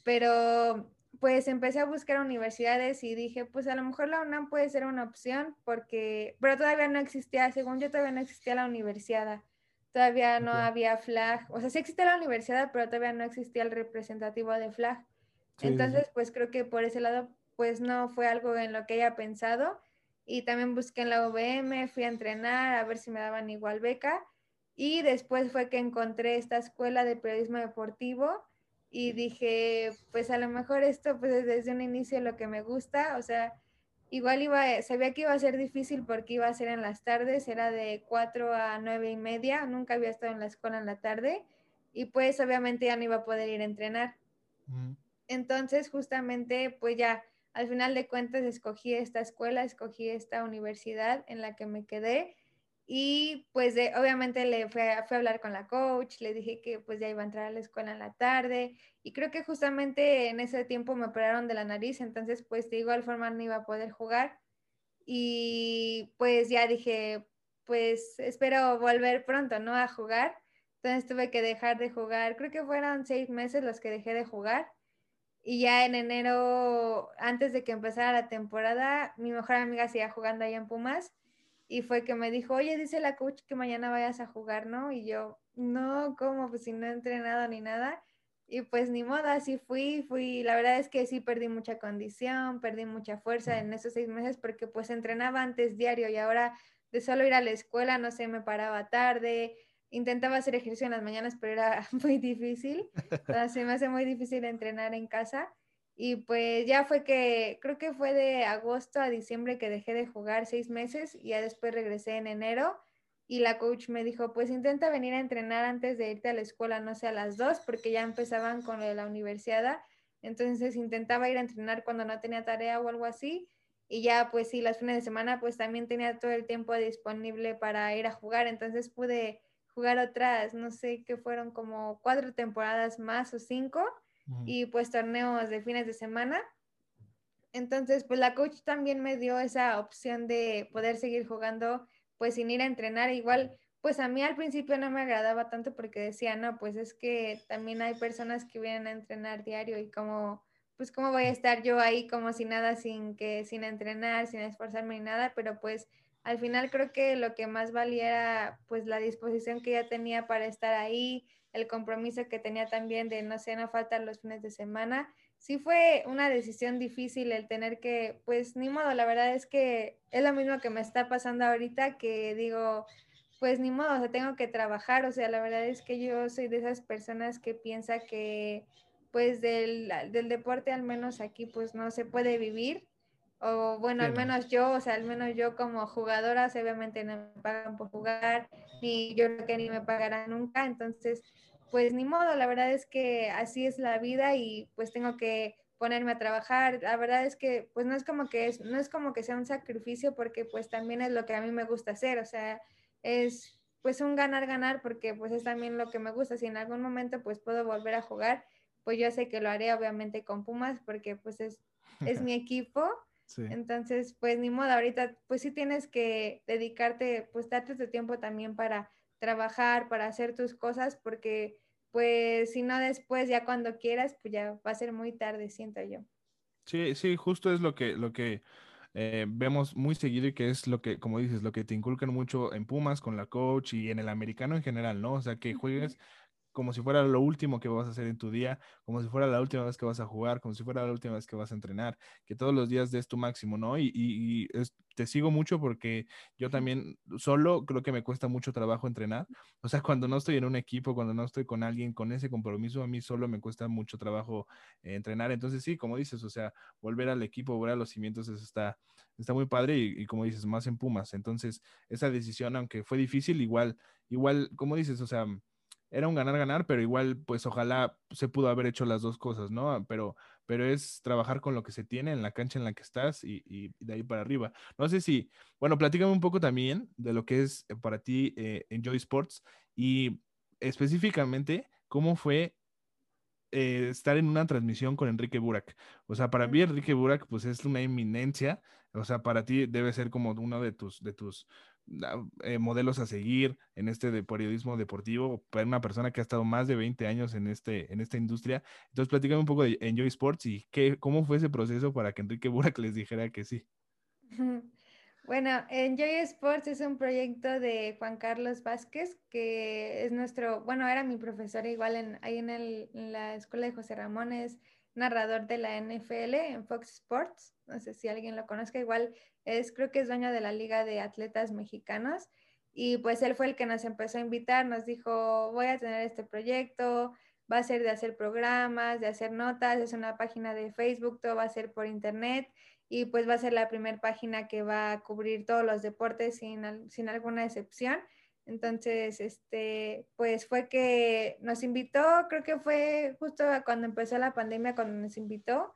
Pero pues empecé a buscar universidades y dije, pues a lo mejor la UNAM puede ser una opción porque, pero todavía no existía, según yo todavía no existía la universidad todavía no había flag, o sea, sí existía la universidad, pero todavía no existía el representativo de flag. Entonces, pues creo que por ese lado, pues no fue algo en lo que haya pensado. Y también busqué en la UVM, fui a entrenar a ver si me daban igual beca. Y después fue que encontré esta escuela de periodismo deportivo y dije, pues a lo mejor esto pues es desde un inicio lo que me gusta, o sea, Igual iba, sabía que iba a ser difícil porque iba a ser en las tardes, era de 4 a 9 y media, nunca había estado en la escuela en la tarde y pues obviamente ya no iba a poder ir a entrenar. Entonces justamente pues ya al final de cuentas escogí esta escuela, escogí esta universidad en la que me quedé Y pues de, obviamente le fue, a hablar con la coach, le dije que pues ya iba a entrar a la escuela en la tarde y creo que justamente en ese tiempo me operaron de la nariz, entonces pues de igual forma no iba a poder jugar y pues ya dije, pues espero volver pronto, ¿no? A jugar. Entonces tuve que dejar de jugar, creo que fueron seis meses los que dejé de jugar. Y ya en enero, antes de que empezara la temporada, mi mejor amiga seguía jugando allá en Pumas y fue que me dijo, oye, dice la coach que mañana vayas a jugar, ¿no? Y yo, no, ¿cómo? Pues si no he entrenado ni nada. Y pues ni modo, así fui, fui, la verdad es que sí perdí mucha condición, perdí mucha fuerza en esos seis meses porque pues entrenaba antes diario y ahora de solo ir a la escuela, no sé, me paraba tarde, intentaba hacer ejercicio en las mañanas, pero era muy difícil, se me hace muy difícil entrenar en casa. Y pues ya fue que, creo que fue de agosto a diciembre que dejé de jugar seis meses y ya después regresé en enero y la coach me dijo, pues intenta venir a entrenar antes de irte a la escuela, no sé, a las dos, porque ya empezaban con lo de la universidad. Entonces intentaba ir a entrenar cuando no tenía tarea o algo así. Y ya, pues sí, las fines de semana, pues también tenía todo el tiempo disponible para ir a jugar. Entonces pude jugar otras, no sé, que fueron como cuatro temporadas más o cinco y pues torneos de fines de semana. Entonces, pues la coach también me dio esa opción de poder seguir jugando pues sin ir a entrenar. Igual, pues a mí al principio no me agradaba tanto porque decía, no, pues es que también hay personas que vienen a entrenar diario y como, pues cómo voy a estar yo ahí como sin nada, sin que, sin entrenar, sin esforzarme ni nada, pero pues al final creo que lo que más valía era pues la disposición que ya tenía para estar ahí, el compromiso que tenía también de no sé, no los fines de semana. Sí fue una decisión difícil el tener que, pues ni modo, la verdad es que es lo mismo que me está pasando ahorita, que digo, pues ni modo, o sea, tengo que trabajar, o sea, la verdad es que yo soy de esas personas que piensa que pues del, del deporte al menos aquí pues no se puede vivir, o bueno, al menos yo, o sea, al menos yo como jugadora, obviamente no me pagan por jugar, ni yo creo que ni me pagarán nunca, entonces, pues ni modo, la verdad es que así es la vida y pues tengo que ponerme a trabajar. La verdad es que pues no es como que es, no es como que sea un sacrificio porque pues también es lo que a mí me gusta hacer, o sea, es pues un ganar ganar porque pues es también lo que me gusta. Si en algún momento pues puedo volver a jugar, pues yo sé que lo haré obviamente con Pumas porque pues es, es mi equipo entonces, pues ni modo, ahorita pues sí tienes que dedicarte, pues darte tu tiempo también para trabajar, para hacer tus cosas, porque pues si no después ya cuando quieras, pues ya va a ser muy tarde, siento yo. Sí, sí, justo es lo que, lo que eh, vemos muy seguido y que es lo que, como dices, lo que te inculcan mucho en Pumas con la coach y en el americano en general, ¿no? O sea, que juegues como si fuera lo último que vas a hacer en tu día, como si fuera la última vez que vas a jugar, como si fuera la última vez que vas a entrenar, que todos los días des tu máximo, ¿no? Y, te sigo mucho porque yo también solo creo que me cuesta mucho trabajo entrenar. O sea, cuando no estoy en un equipo, cuando no estoy con alguien con ese compromiso, a mí solo me cuesta mucho trabajo eh, entrenar. Entonces, sí, como dices, o sea, volver al equipo, volver a los cimientos, eso está, está muy padre y, y como dices, más en Pumas. Entonces, esa decisión, aunque fue difícil, igual, igual, como dices, o sea, era un ganar-ganar, pero igual, pues ojalá se pudo haber hecho las dos cosas, ¿no? Pero, pero es trabajar con lo que se tiene en la cancha en la que estás y, de ahí para arriba. No sé si, bueno, platícame un poco también de lo que es eh, para ti eh, Enjoy Sports y específicamente cómo fue eh, estar en una transmisión con Enrique Burak. O sea, para mí Enrique Burak, pues es una eminencia. O sea, para ti debe ser como uno de tus, de tus eh, modelos a seguir en este periodismo deportivo, una persona que ha estado más de 20 años en, este, en esta industria. Entonces, platícame un poco de Enjoy Sports y qué, cómo fue ese proceso para que Enrique Burak les dijera que sí. Bueno, Enjoy Sports es un proyecto de Juan Carlos Vázquez, que es nuestro, bueno, era mi profesor igual en, ahí en la escuela de José Ramón, es narrador de la NFL en Fox Sports. No sé si alguien lo conozca, igual es, creo que es dueño de la Liga de Atletas Mexicanos. Y pues él fue el que nos empezó a invitar, nos dijo, voy a tener este proyecto, va a ser de hacer programas, de hacer notas, es una página de Facebook, todo va a ser por internet y pues va a ser la primera página que va a cubrir todos los deportes sin, sin alguna excepción. Entonces, este, pues fue que nos invitó, creo que fue justo cuando empezó la pandemia, cuando nos invitó,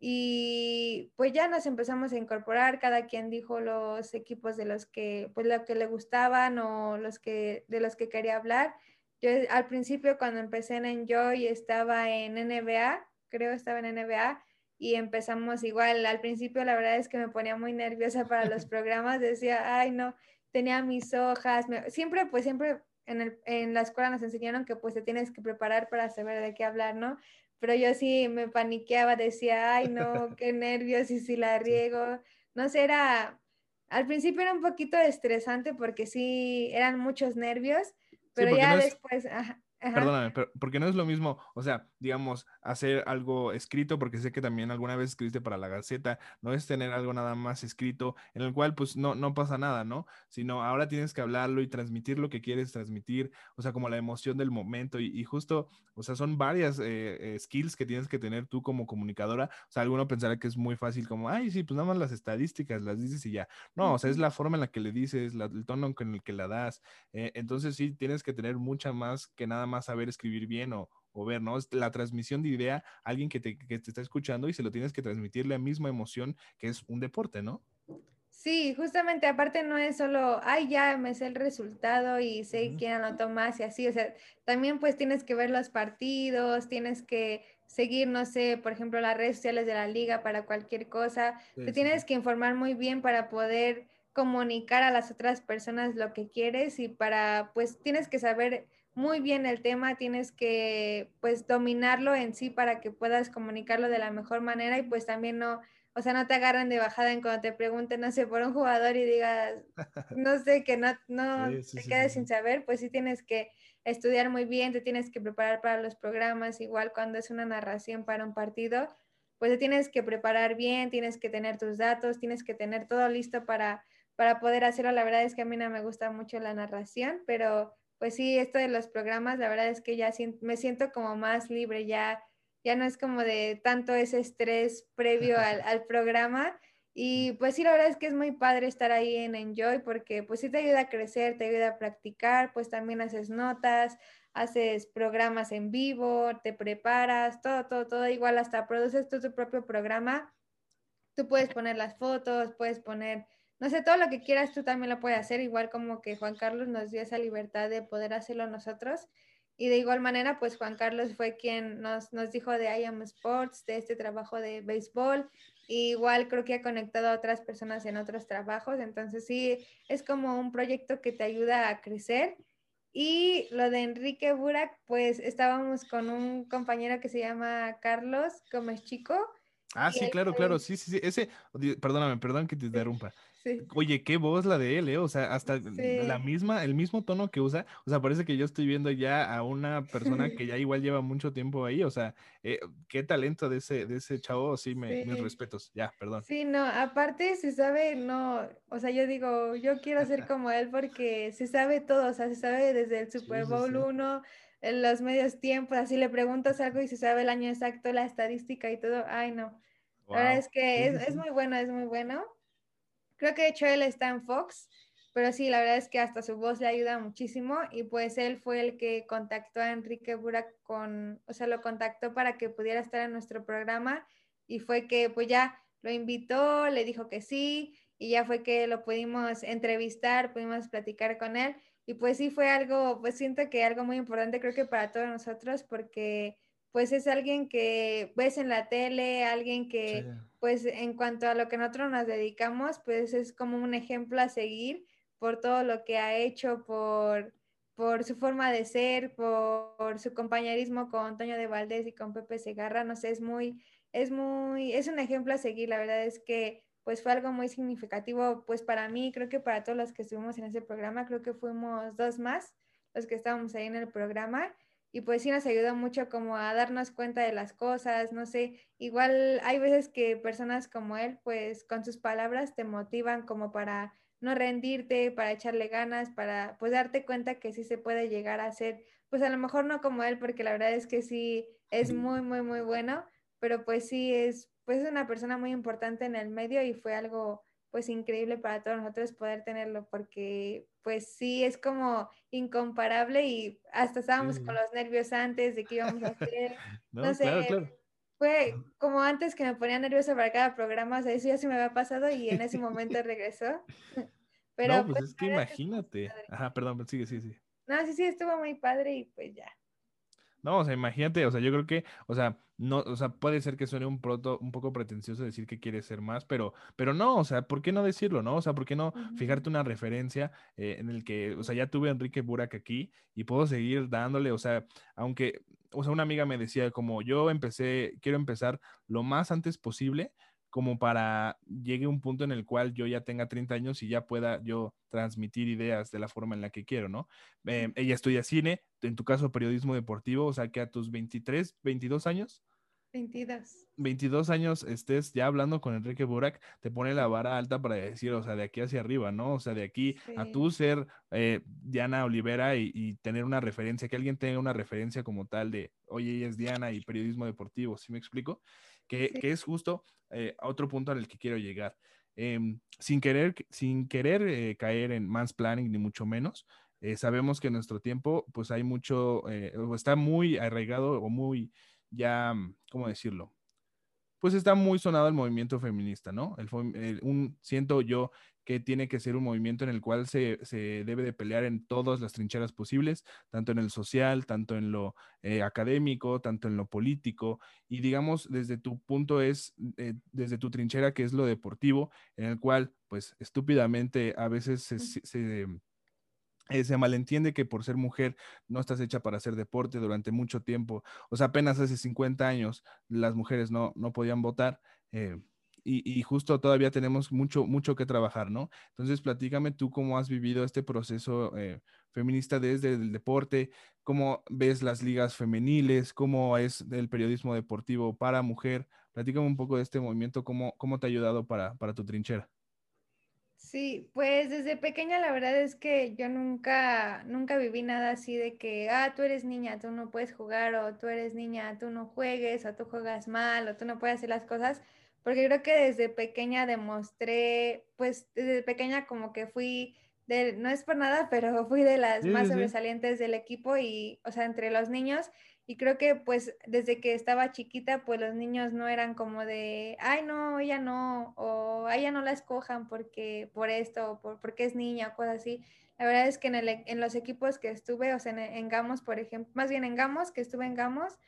y pues ya nos empezamos a incorporar, cada quien dijo los equipos de los que, pues lo que le gustaban o los que, de los que quería hablar. Yo al principio cuando empecé en Enjoy estaba en NBA, creo estaba en NBA, y empezamos igual. Al principio la verdad es que me ponía muy nerviosa para los programas, decía, ay no, tenía mis hojas, siempre pues siempre en, el, en, la escuela nos enseñaron que pues te tienes que preparar para saber de qué hablar, ¿no? Pero yo sí me paniqueaba, decía, ay no, qué nervios y si la riego. No sé, era, al principio era un poquito estresante porque sí, eran muchos nervios, pero ya después, Perdóname, pero porque no es lo mismo, o sea, digamos, hacer algo escrito, porque sé que también alguna vez escribiste para la Gaceta, no es tener algo nada más escrito en el cual pues no, no pasa nada, ¿no? Sino ahora tienes que hablarlo y transmitir lo que quieres transmitir, o sea, como la emoción del momento y, justo, o sea, son varias eh, eh, skills que tienes que tener tú como comunicadora, o sea, alguno pensará que es muy fácil como, ay, sí, pues nada más las estadísticas las dices y ya, no, o sea, es la forma en la que le dices, el tono con el que la das, eh, entonces sí, tienes que tener mucha más que nada más saber escribir bien o, o ver, ¿no? Es la transmisión de idea a alguien que te, que te está escuchando y se lo tienes que transmitir la misma emoción que es un deporte, ¿no? Sí, justamente aparte no es solo, ay, ya me sé el resultado y sé quién anotó más y así, o sea, también pues tienes que ver los partidos, tienes que seguir, no sé, por ejemplo, las redes sociales de la liga para cualquier cosa, te tienes que informar muy bien para poder comunicar a las otras personas lo que quieres y para, pues tienes que saber muy bien el tema, tienes que pues dominarlo en sí para que puedas comunicarlo de la mejor manera y pues también no, o sea, no te agarran de bajada en cuando te pregunten, no sé, por un jugador y digas, no sé, que no, no te quedes sin saber, pues sí tienes que estudiar muy bien, te tienes que preparar para los programas, igual cuando es una narración para un partido, pues te tienes que preparar bien, tienes que tener tus datos, tienes que tener todo listo para, para poder hacerlo. La verdad es que a mí no me gusta mucho la narración, pero pues sí, esto de los programas, la verdad es que ya me siento como más libre, ya, ya no es como de tanto ese estrés previo al, programa. Y pues sí, la verdad es que es muy padre estar ahí en Enjoy porque pues sí te ayuda a crecer, te ayuda a practicar, pues también haces notas, haces programas en vivo, te preparas, todo, todo, todo igual, hasta produces tú tu propio programa. Tú puedes poner las fotos, puedes poner no sé, todo lo que quieras tú también lo puedes hacer, igual como que Juan Carlos nos dio esa libertad de poder hacerlo nosotros. Y de igual manera, pues Juan Carlos fue quien nos, nos dijo de I Am Sports, de este trabajo de béisbol. igual creo que ha conectado a otras personas en otros trabajos. Entonces sí, es como un proyecto que te ayuda a crecer. Y lo de Enrique Burak, pues estábamos con un compañero que se llama Carlos Gómez Chico. Ah, sí, claro, claro, sí, sí, sí. Ese, perdóname, perdón que te interrumpa. Oye, qué voz la de él, ¿eh? O sea, hasta la misma, el mismo tono que usa. O sea, parece que yo estoy viendo ya a una persona que ya igual lleva mucho tiempo ahí. O sea, eh, qué talento de ese, de ese chavo. Sí, me, mis respetos. Ya, perdón. Sí, no, aparte se sabe, no, o sea, yo digo, yo quiero ser como él porque se sabe todo. O sea, se sabe desde el Super Bowl 1, en los medios tiempos. Así le preguntas algo y se sabe el año exacto, la estadística y todo. Ay, no. La verdad es que es, es muy bueno, es muy bueno. Creo que de hecho él está en Fox, pero sí, la verdad es que hasta su voz le ayuda muchísimo y pues él fue el que contactó a Enrique Burak con, o sea, lo contactó para que pudiera estar en nuestro programa y fue que pues ya lo invitó, le dijo que sí y ya fue que lo pudimos entrevistar, pudimos platicar con él. Y pues sí fue algo, pues siento que algo muy importante creo que para todos nosotros porque pues es alguien que ves en la tele, alguien que, pues en cuanto a lo que nosotros nos dedicamos, pues es como un ejemplo a seguir por todo lo que ha hecho, por, por su forma de ser, por, su compañerismo con Antonio de Valdés y con Pepe Segarra, no sé, es muy, es muy, es un ejemplo a seguir, la verdad es que pues fue algo muy significativo, pues para mí, creo que para todos los que estuvimos en ese programa, creo que fuimos dos más los que estábamos ahí en el programa y pues sí nos ayudó mucho como a darnos cuenta de las cosas, no sé, igual hay veces que personas como él pues con sus palabras te motivan como para no rendirte, para echarle ganas, para pues darte cuenta que sí se puede llegar a ser, pues a lo mejor no como él, porque la verdad es que sí es muy, muy, muy bueno, pero pues sí es pues una persona muy importante en el medio y fue algo pues increíble para todos nosotros poder tenerlo porque pues sí es como incomparable y hasta estábamos con los nervios antes de qué íbamos a hacer. no, sé, fue como antes que me ponía nerviosa para cada programa, o sea, eso ya se me había pasado y en ese momento regresó. Pero, no, pues, pues es que imagínate. Ajá, perdón, sigue, sigue, sigue. No, sí, sí, estuvo muy padre y pues ya. No, o sea, imagínate, o sea, yo creo que, o sea, no, o sea, puede ser que suene un proto, un poco pretencioso decir que quieres ser más, pero, pero no, o sea, ¿por qué no decirlo, no? O sea, ¿por qué no fijarte una referencia eh, en el que, o sea, ya tuve a Enrique Burak aquí y puedo seguir dándole, o sea, aunque, o sea, una amiga me decía como yo empecé, quiero empezar lo más antes posible, como para llegue un punto en el cual yo ya tenga 30 años y ya pueda yo transmitir ideas de la forma en la que quiero, ¿no? Eh, ella estudia cine, en tu caso periodismo deportivo, o sea que a tus 23, 22 años. 22. 22 años estés ya hablando con Enrique Burak, te pone la vara alta para decir, o sea, de aquí hacia arriba, ¿no? O sea, de aquí a tú ser eh, Diana Olivera y, tener una referencia, que alguien tenga una referencia como tal de, oye, ella es Diana y periodismo deportivo, ¿sí me explico? Que, que es justo eh, otro punto al que quiero llegar. Em, sin querer, sin querer eh, caer en mansplaining ni mucho menos, eh, sabemos que en nuestro tiempo pues hay mucho, o está muy arraigado o muy ya, ¿cómo decirlo? Pues está muy sonado el movimiento feminista, ¿no? El, un, siento yo que tiene que ser un movimiento en el cual se, debe de pelear en todas las trincheras posibles, tanto en el social, tanto en lo eh, académico, tanto en lo político, y digamos, desde tu punto es, eh, desde tu trinchera, que es lo deportivo, en el cual, pues, estúpidamente a veces se, eh, se malentiende que por ser mujer no estás hecha para hacer deporte durante mucho tiempo. O sea, apenas hace 50 años las mujeres no, no podían votar y, justo todavía tenemos mucho, mucho que trabajar, ¿no? Entonces, platícame tú cómo has vivido este proceso eh, feminista desde el deporte, cómo ves las ligas femeniles, cómo es el periodismo deportivo para mujer. Platícame un poco de este movimiento, cómo, cómo te ha ayudado para, para tu trinchera. Sí, pues desde pequeña la verdad es que yo nunca, nunca viví nada así de que, ah, tú eres niña, tú no puedes jugar, o tú eres niña, tú no juegues, o tú juegas mal, o tú no puedes hacer las cosas porque creo que desde pequeña demostré, pues desde pequeña como que fui, de, no es por nada, pero fui de las más sobresalientes del equipo y, o sea, entre los niños. Y creo que pues desde que estaba chiquita, pues los niños no eran como de, ay no, ella no, o a ella no la escojan porque por esto, por, porque es niña, o cosas así. La verdad es que en, el, en los equipos que estuve, o sea, en, en Gamos, por ejemplo, más bien en Gamos, que estuve en Gamos,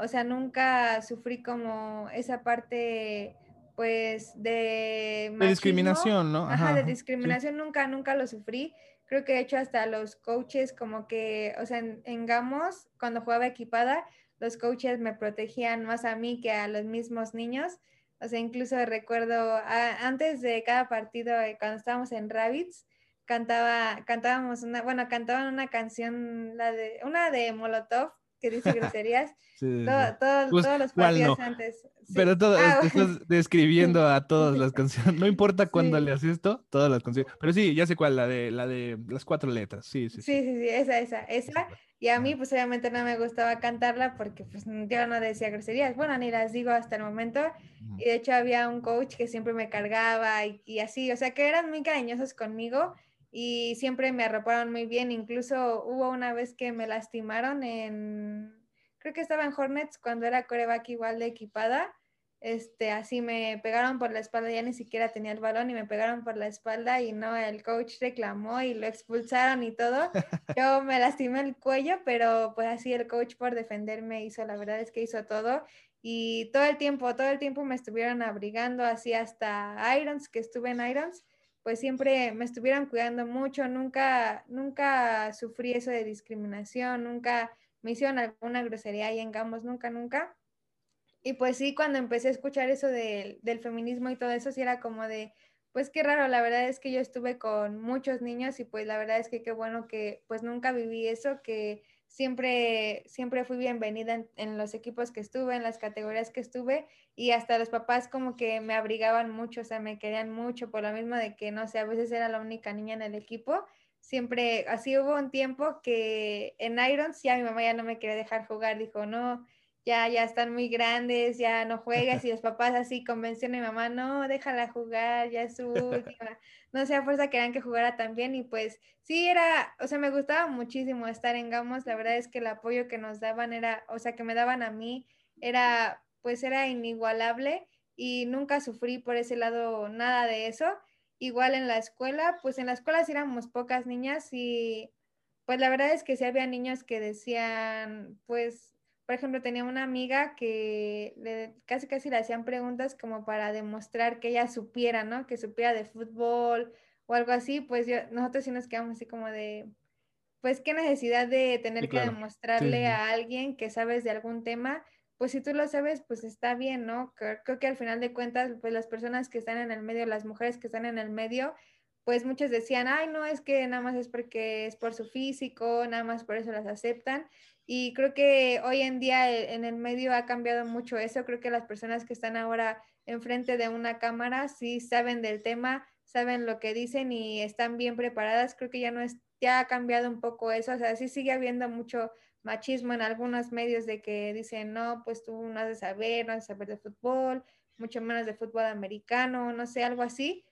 o sea, nunca sufrí como esa parte pues de... discriminación, ¿no? Ajá, de discriminación nunca, nunca lo sufrí. Creo que de hecho hasta los coaches como que, o sea, en, Gamos, cuando jugaba equipada, los coaches me protegían más a mí que a los mismos niños. O sea, incluso recuerdo antes de cada partido, eh, cuando estábamos en Rabbits, cantaba, cantábamos una, bueno, cantaban una canción, la de, una de Molotov, que dice groserías. Pues, todos los partidos antes. Pero todo, ah, estás describiendo a todas las canciones. No importa cuándo le haces esto, todas las canciones. Pero sí, ya sé cuál, la de, la de las cuatro letras. Sí, sí, sí. Sí, sí, esa, esa, esa. Y a mí, pues obviamente no me gustaba cantarla porque pues yo no decía groserías. Bueno, ni las digo hasta el momento. Y de hecho había un coach que siempre me cargaba y, y así. O sea, que eran muy cariñosos conmigo y siempre me arroparon muy bien. Incluso hubo una vez que me lastimaron en, creo que estaba en Hornets cuando era coreback igual de equipada. Este, así me pegaron por la espalda, ya ni siquiera tenía el balón y me pegaron por la espalda y no, el coach reclamó y lo expulsaron y todo. Yo me lastimé el cuello, pero pues así el coach por defenderme hizo, la verdad es que hizo todo y todo el tiempo, todo el tiempo me estuvieron abrigando así hasta Irons, que estuve en Irons pues siempre me estuvieron cuidando mucho, nunca, nunca sufrí eso de discriminación, nunca me hicieron alguna grosería ahí en Gamos, nunca, nunca. Y pues sí, cuando empecé a escuchar eso del feminismo y todo eso, sí era como de, pues qué raro, la verdad es que yo estuve con muchos niños y pues la verdad es que qué bueno que pues nunca viví eso, que siempre, siempre fui bienvenida en, los equipos que estuve, en las categorías que estuve y hasta los papás como que me abrigaban mucho, o sea, me querían mucho por lo mismo de que, no sé, a veces era la única niña en el equipo. Siempre, así hubo un tiempo que en Irons ya mi mamá ya no me quería dejar jugar, dijo, no, ya, ya están muy grandes, ya no juegas y los papás así convencieron a mi mamá, no, déjala jugar, ya es su última, no sea fuerza querían que jugara también y pues sí era, o sea, me gustaba muchísimo estar en Gamos, la verdad es que el apoyo que nos daban era, o sea, que me daban a mí era pues era inigualable y nunca sufrí por ese lado nada de eso. Igual en la escuela, pues en la escuela sí éramos pocas niñas y pues la verdad es que sí había niños que decían, pues, por ejemplo, tenía una amiga que le, casi casi le hacían preguntas como para demostrar que ella supiera, ¿no? Que supiera de fútbol o algo así, pues yo, nosotros sí nos quedamos así como de, pues qué necesidad de tener que demostrarle a alguien que sabes de algún tema, pues si tú lo sabes, pues está bien, ¿no? Creo, creo, que al final de cuentas, pues las personas que están en el medio, las mujeres que están en el medio, pues muchos decían, ay, no, es que nada más es porque es por su físico, nada más por eso las aceptan. Y creo que hoy en día eh, en el medio ha cambiado mucho eso. Creo que las personas que están ahora enfrente de una cámara sí saben del tema, saben lo que dicen y están bien preparadas. Creo que ya no es, ya ha cambiado un poco eso. O sea, sí sigue habiendo mucho machismo en algunos medios de que dicen, no, pues tú no has de saber, no has de saber de fútbol, mucho menos de fútbol americano, no sé, algo así.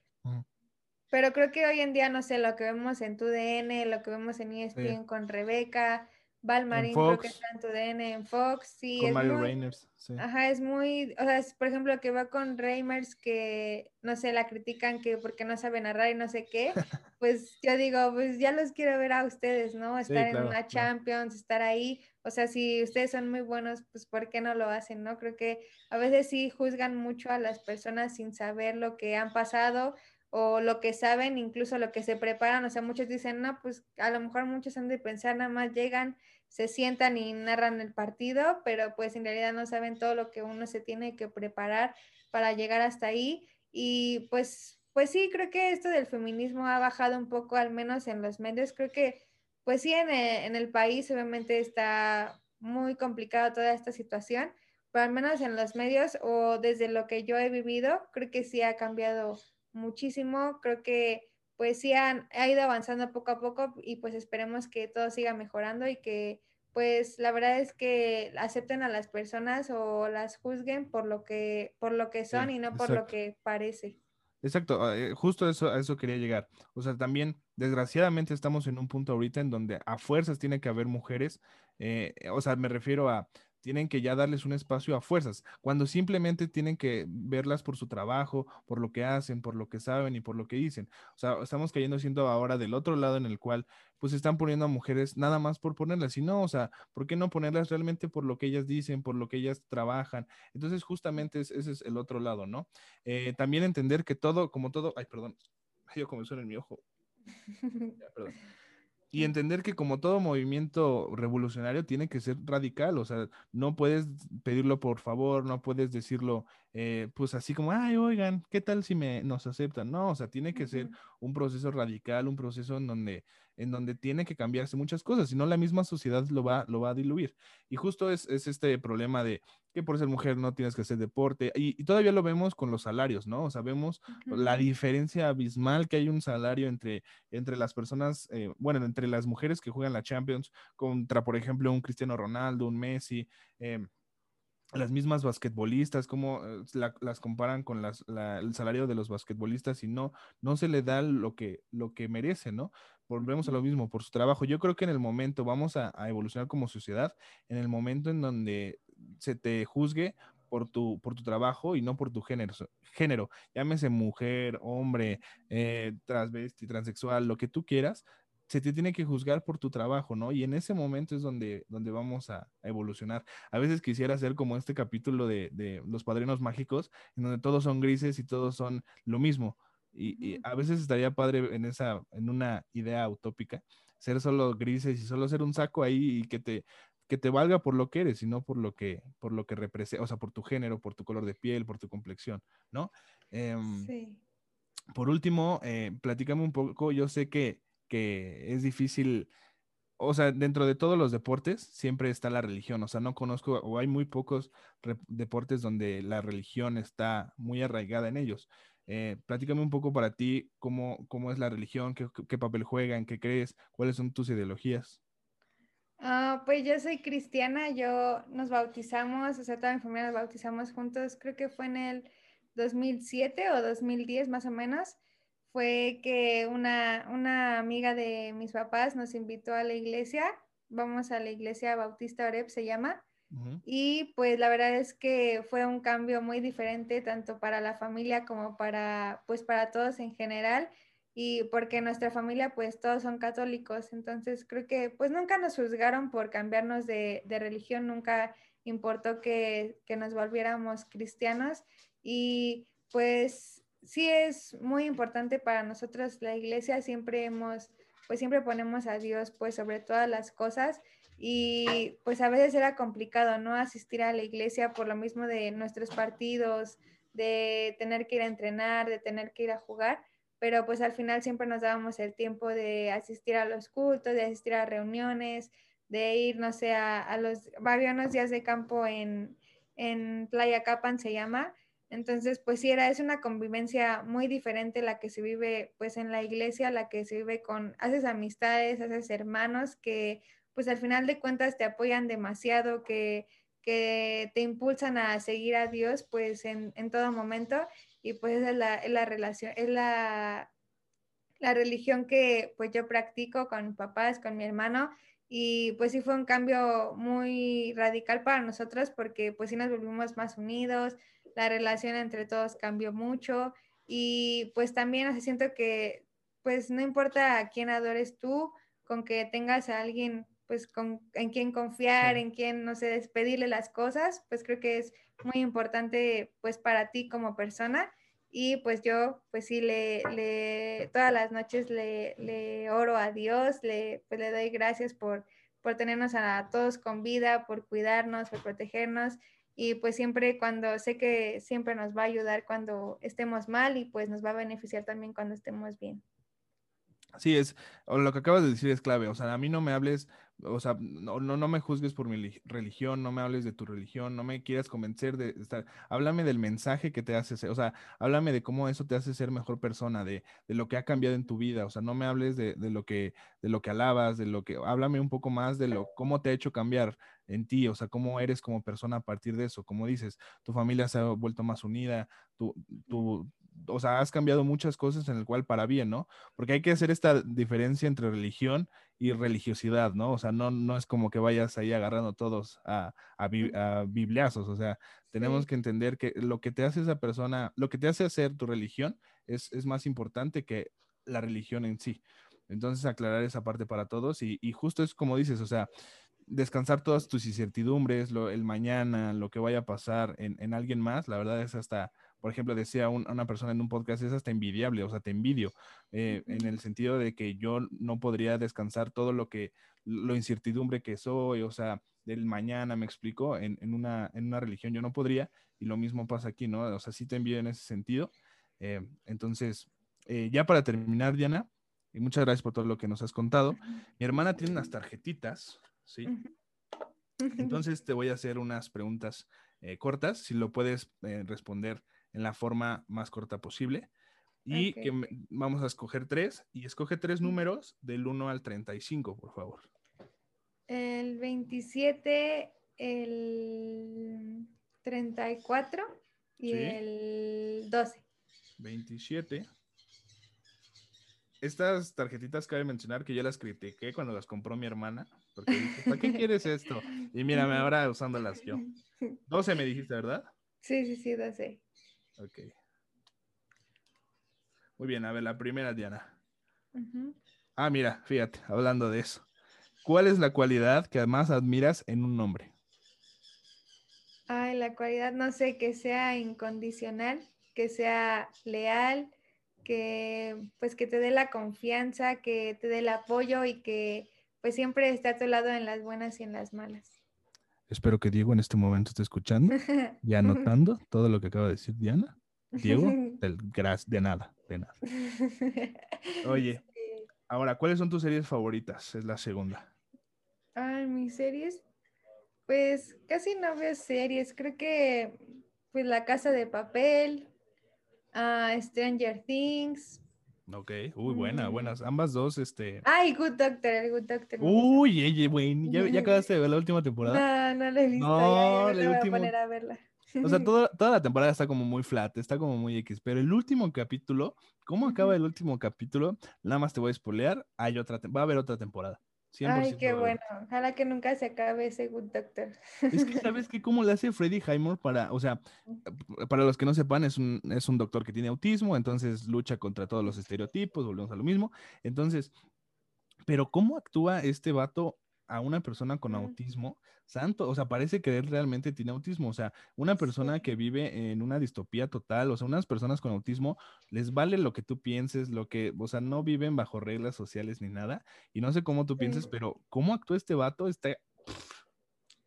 Pero creo que hoy en día, no sé, lo que vemos en TUDN, lo que vemos en ESPN con Rebeca, Valmarín creo que está en TUDN, en Fox, sí. Con Mario Reiners, sí. Ajá, es muy, o sea, es, por ejemplo, que va con Reimers que, no sé, la critican que porque no sabe narrar y no sé qué, pues yo digo, pues ya los quiero ver a ustedes, ¿no? Estar en una Champions, estar ahí, o sea, si ustedes son muy buenos, pues ¿por qué no lo hacen, no? Creo que a veces sí juzgan mucho a las personas sin saber lo que han pasado o lo que saben, incluso lo que se preparan, o sea, muchos dicen, no, pues a lo mejor muchos han de pensar, nada más llegan, se sientan y narran el partido, pero pues en realidad no saben todo lo que uno se tiene que preparar para llegar hasta ahí. Y pues, pues sí, creo que esto del feminismo ha bajado un poco, al menos en los medios, creo que pues sí, en el, en el país obviamente está muy complicado toda esta situación, pero al menos en los medios o desde lo que yo he vivido, creo que sí ha cambiado muchísimo. Creo que pues sí han, ha ido avanzando poco a poco y pues esperemos que todo siga mejorando y que pues la verdad es que acepten a las personas o las juzguen por lo que, por lo que son y no por lo que parece. Exacto, ah, eh, justo eso, a eso quería llegar. O sea, también, desgraciadamente, estamos en un punto ahorita en donde a fuerzas tiene que haber mujeres. Eh, o sea, me refiero a tienen que ya darles un espacio a fuerzas, cuando simplemente tienen que verlas por su trabajo, por lo que hacen, por lo que saben y por lo que dicen. O sea, estamos cayendo siendo ahora del otro lado en el cual pues están poniendo a mujeres nada más por ponerlas, y no, o sea, ¿por qué no ponerlas realmente por lo que ellas dicen, por lo que ellas trabajan? Entonces, justamente ese es el otro lado, ¿no? Eh, también entender que todo, como todo, ay, perdón, yo comenzó en mi ojo. Ya, perdón y entender que como todo movimiento revolucionario tiene que ser radical, o sea, no puedes pedirlo por favor, no puedes decirlo eh, pues así como, ay, oigan, ¿qué tal si me, nos aceptan? No, o sea, tiene que ser un proceso radical, un proceso en donde, en donde tiene que cambiarse muchas cosas, si no la misma sociedad lo va, lo va a diluir. Y justo es, es este problema de que por ser mujer no tienes que hacer deporte, y, todavía lo vemos con los salarios, ¿no? O sea, vemos la diferencia abismal que hay un salario entre, entre las personas, eh, bueno, entre las mujeres que juegan la Champions contra, por ejemplo, un Cristiano Ronaldo, un Messi. Eh, las mismas basquetbolistas, cómo eh, las comparan con las, el salario de los basquetbolistas y no, no se le da lo que, lo que merece, ¿no? Volvemos a lo mismo, por su trabajo. Yo creo que en el momento, vamos a, evolucionar como sociedad, en el momento en donde se te juzgue por tu, por tu trabajo y no por tu género, género llámese mujer, hombre, eh, transvesti, transexual, lo que tú quieras, se te tiene que juzgar por tu trabajo, ¿no? Y en ese momento es donde, donde vamos a, evolucionar. A veces quisiera hacer como este capítulo de, los padrinos mágicos, en donde todos son grises y todos son lo mismo. Y, a veces estaría padre en esa, en una idea utópica, ser solo grises y solo ser un saco ahí y que te, que te valga por lo que eres y no por lo que, por lo que representa, o sea, por tu género, por tu color de piel, por tu complexión, ¿no? Em, sí. Por último, eh, platícame un poco, yo sé que que es difícil, o sea, dentro de todos los deportes siempre está la religión, o sea, no conozco o hay muy pocos deportes donde la religión está muy arraigada en ellos. Eh, platícame un poco para ti cómo, cómo es la religión, qué, papel juega, en qué crees, cuáles son tus ideologías. Ah, pues yo soy cristiana, yo nos bautizamos, o sea, toda mi familia nos bautizamos juntos, creo que fue en el 2007 o 2010 más o menos fue que una, una amiga de mis papás nos invitó a la iglesia, vamos a la iglesia Bautista Oreb se llama, Y pues la verdad es que fue un cambio muy diferente tanto para la familia como para pues para todos en general y porque nuestra familia pues todos son católicos, entonces creo que pues nunca nos juzgaron por cambiarnos de, de religión, nunca importó que, que, nos volviéramos cristianos y pues sí es muy importante para nosotros la iglesia, siempre hemos pues siempre ponemos a Dios pues sobre todas las cosas y pues a veces era complicado, ¿no? Asistir a la iglesia por lo mismo de nuestros partidos, de tener que ir a entrenar, de tener que ir a jugar, pero pues al final siempre nos dábamos el tiempo de asistir a los cultos, de asistir a reuniones, de ir, no sé, a, los, había unos días de campo en, en Playa Capan se llama, entonces, pues sí, era, es una convivencia muy diferente la que se vive pues en la iglesia, la que se vive con, haces amistades, haces hermanos que pues al final de cuentas te apoyan demasiado, que, que te impulsan a seguir a Dios pues en, en todo momento. Y pues esa es la, es la relación, es la, la religión que pues yo practico con papás, con mi hermano. Y pues sí fue un cambio muy radical para nosotros porque pues sí nos volvimos más unidos, la relación entre todos cambió mucho y pues también siento que pues no importa a quién adores tú, con que tengas a alguien pues con, en quien confiar, en quien, no sé, despedirle las cosas, pues creo que es muy importante pues para ti como persona. Y pues yo, pues sí, le, le todas las noches le, le, oro a Dios, le, pues le doy gracias por, por tenernos a todos con vida, por cuidarnos, por protegernos. Y pues siempre cuando sé que siempre nos va a ayudar cuando estemos mal y pues nos va a beneficiar también cuando estemos bien. Sí, es, lo que acabas de decir es clave. O sea, a mí no me hables o sea, no, no, no me juzgues por mi religión, no me hables de tu religión, no me quieras convencer de estar, háblame del mensaje que te hace ser, o sea, háblame de cómo eso te hace ser mejor persona, de, de lo que ha cambiado en tu vida, o sea, no me hables de, de, lo que, de lo que alabas, de lo que, háblame un poco más de lo, cómo te ha hecho cambiar en ti, o sea, cómo eres como persona a partir de eso, como dices, tu familia se ha vuelto más unida, tu, o sea, has cambiado muchas cosas en el cual para bien, ¿no? Porque hay que hacer esta diferencia entre religión y religiosidad, ¿no? O sea, no, no es como que vayas ahí agarrando todos a, a, bibliazos, o sea, tenemos que entender que lo que te hace esa persona, lo que te hace hacer tu religión es, es más importante que la religión en sí. Entonces, aclarar esa parte para todos y, y justo es como dices, o sea, descansar todas tus incertidumbres, lo, el mañana, lo que vaya a pasar en, en alguien más, la verdad es hasta por ejemplo, decía una persona en un podcast, es hasta envidiable, o sea, te envidio, eh, en el sentido de que yo no podría descansar todo lo que, lo incertidumbre que soy, o sea, del mañana, me explico, en, una, en una religión yo no podría, y lo mismo pasa aquí, ¿no? O sea, sí te envidio en ese sentido. Eh, entonces, eh, ya para terminar, Diana, y muchas gracias por todo lo que nos has contado, mi hermana tiene unas tarjetitas, ¿sí? Entonces te voy a hacer unas preguntas cortas, si lo puedes responder en la forma más corta posible. Y que vamos a escoger tres. Y escoge tres números del 1 al 35, por favor. El 27, el 34 y el 12. 27. Estas tarjetitas cabe mencionar que yo las critiqué cuando las compró mi hermana. Porque dije, ¿para qué quieres esto? Y mírame ahora usándolas yo. 12 me dijiste, ¿verdad? Sí, sí, sí, 12. Ok. Muy bien, a ver, la primera, Diana. Ah, mira, fíjate, hablando de eso. ¿Cuál es la cualidad que más admiras en un hombre? Ay, la cualidad, no sé, que sea incondicional, que sea leal, que pues que te dé la confianza, que te dé el apoyo y que pues siempre esté a tu lado en las buenas y en las malas. Espero que Diego en este momento esté escuchando y anotando todo lo que acaba de decir Diana. Diego, del gras, de nada, de nada. Oye, ahora, ¿cuáles son tus series favoritas? Es la segunda. Ay, mis series, pues casi no veo series. Creo que, pues, La Casa de Papel, uh, Stranger Things, Ok, uy, buena, mm. buenas. Ambas dos, este. Ay, Good Doctor, el Good Doctor. Uy, ey, güey, ¿Ya, ¿Ya, acabaste de ver la última temporada? No, no la he visto. No, ya, voy a poner a verla. O sea, toda, toda la temporada está como muy flat, está como muy X, pero el último capítulo, ¿cómo acaba el último capítulo? Nada más te voy a spoilear, hay otra, va a haber otra temporada. Ay, qué bueno. Ojalá que nunca se acabe ese Good Doctor. Es que, ¿sabes qué? ¿Cómo le hace Freddy Highmore para, o sea, para los que no sepan, es un, es un doctor que tiene autismo, entonces lucha contra todos los estereotipos, volvemos a lo mismo. Entonces, pero ¿cómo actúa este vato a una persona con autismo, santo, o sea, parece que él realmente tiene autismo, o sea, una persona que vive en una distopía total, o sea, unas personas con autismo les vale lo que tú pienses, lo que, o sea, no viven bajo reglas sociales ni nada, y no sé cómo tú pienses, pero cómo actúa este vato, está...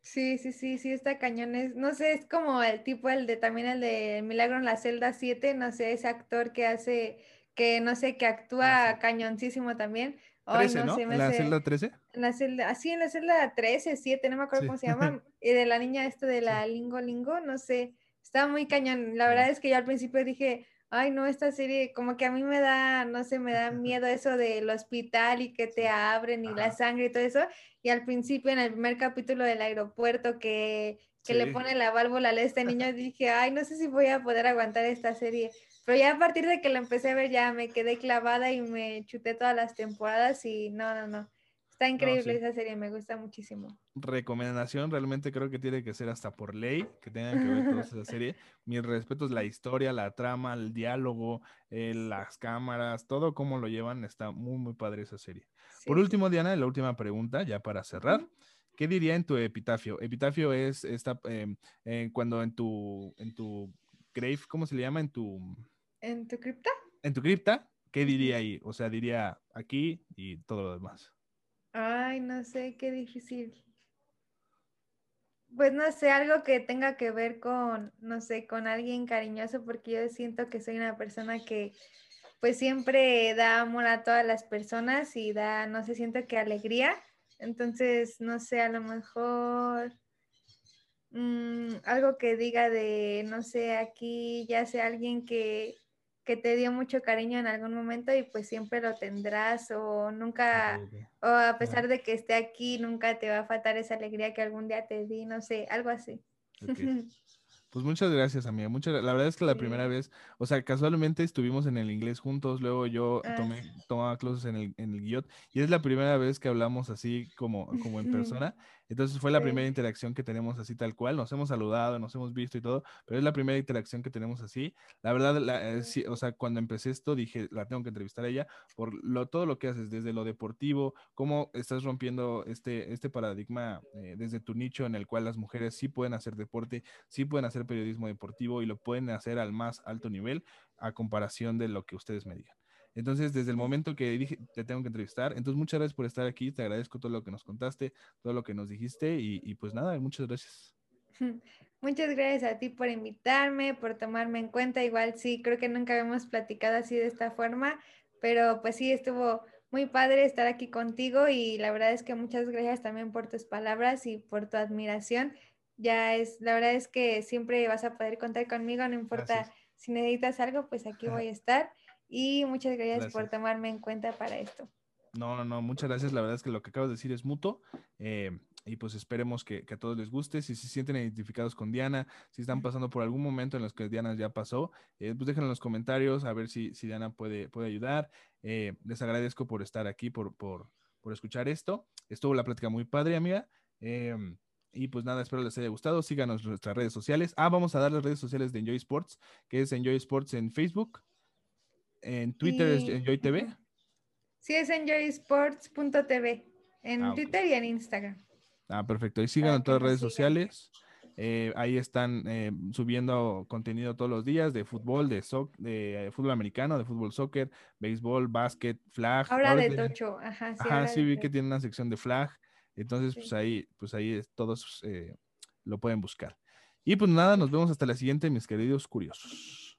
Sí, sí, sí, sí, está cañón. no sé, es como el tipo, el de también el de Milagro en la celda 7, no sé, ese actor que hace, que no sé, que actúa ah, cañoncísimo también. 13, ¿no? ¿En la celda 13? En la celda, así en la celda 13, 7, no me acuerdo cómo se llama. Y de la niña esta de la Lingo Lingo, no sé. Estaba muy cañón. La verdad es que yo al principio dije, ay, no, esta serie, como que a mí me da, no sé, me da miedo eso del hospital y que te abren y la sangre y todo eso. Y al principio, en el primer capítulo del aeropuerto, que, que le pone la válvula a este niño, dije, ay, no sé si voy a poder aguantar esta serie. Pero ya a partir de que la empecé a ver, ya me quedé clavada y me chuté todas las temporadas y no, no, no. Está increíble esa serie, me gusta muchísimo. Recomendación, realmente creo que tiene que ser hasta por ley que tengan que ver toda esa serie. Mis respetos, la historia, la trama, el diálogo, eh, las cámaras, todo cómo lo llevan, está muy, muy padre esa serie. Por último, Diana, la última pregunta, ya para cerrar. ¿Qué diría en tu epitafio? Epitafio es esta, em, eh, cuando en tu, en tu grave, ¿cómo se le llama? En tu ¿En tu cripta? En tu cripta, ¿qué diría ahí? O sea, diría aquí y todo lo demás. Ay, no sé, qué difícil. Pues no sé, algo que tenga que ver con, no sé, con alguien cariñoso, porque yo siento que soy una persona que pues siempre da amor a todas las personas y da, no sé, siento que alegría. Entonces, no sé, a lo mejor mm, algo que diga de, no sé, aquí ya sea alguien que que te dio mucho cariño en algún momento y pues siempre lo tendrás o nunca, o a pesar de que esté aquí, nunca te va a faltar esa alegría que algún día te di, no sé, algo así. Pues muchas gracias, amiga. Muchas, la verdad es que la primera vez, o sea, casualmente estuvimos en el inglés juntos, luego yo ah, tomé, tomaba clases en el, en el guiot y es la primera vez que hablamos así como, como en persona. Entonces fue la primera interacción que tenemos así tal cual. Nos hemos saludado, nos hemos visto y todo, pero es la primera interacción que tenemos así. La verdad, eh, o sea, cuando empecé esto dije, la tengo que entrevistar a ella por lo, todo lo que haces, desde lo deportivo, cómo estás rompiendo este, este paradigma eh, desde tu nicho en el cual las mujeres sí pueden hacer deporte, sí pueden hacer periodismo deportivo y lo pueden hacer al más alto nivel a comparación de lo que ustedes me digan. Entonces, desde el momento que dije, te tengo que entrevistar, entonces muchas gracias por estar aquí, te agradezco todo lo que nos contaste, todo lo que nos dijiste y, pues nada, muchas gracias. Muchas gracias a ti por invitarme, por tomarme en cuenta. Igual sí, creo que nunca habíamos platicado así de esta forma, pero pues sí, estuvo muy padre estar aquí contigo y la verdad es que muchas gracias también por tus palabras y por tu admiración. Ya es, la verdad es que siempre vas a poder contar conmigo, no importa si necesitas algo, pues aquí voy a estar. Y muchas gracias, por tomarme en cuenta para esto. No, no, no, muchas gracias. La verdad es que lo que acabas de decir es mutuo. Eh, y pues esperemos que, a todos les guste. Si se sienten identificados con Diana, si están pasando por algún momento en los que Diana ya pasó, eh, pues déjenlo en los comentarios a ver si, si Diana puede, puede ayudar. Eh, les agradezco por estar aquí, por, por, por, escuchar esto. Estuvo la plática muy padre, amiga. y pues nada, espero les haya gustado. Síganos en nuestras redes sociales. Ah, vamos a dar las redes sociales de Enjoy Sports, que es Enjoy Sports en Facebook, en Twitter es Enjoy TV. Sí, es enjoysports.tv. En ah, Twitter y en Instagram. Ah, perfecto. Y sigan en todas las redes sociales. Eh, ahí están eh, subiendo contenido todos los días de fútbol, de, de fútbol americano, de fútbol soccer, béisbol, básquet, flag. Ahora de tocho, ajá. Sí, ajá, sí vi que tiene una sección de flag. Entonces, pues ahí, pues ahí todos eh, lo pueden buscar. Y pues nada, nos vemos hasta la siguiente, mis queridos curiosos.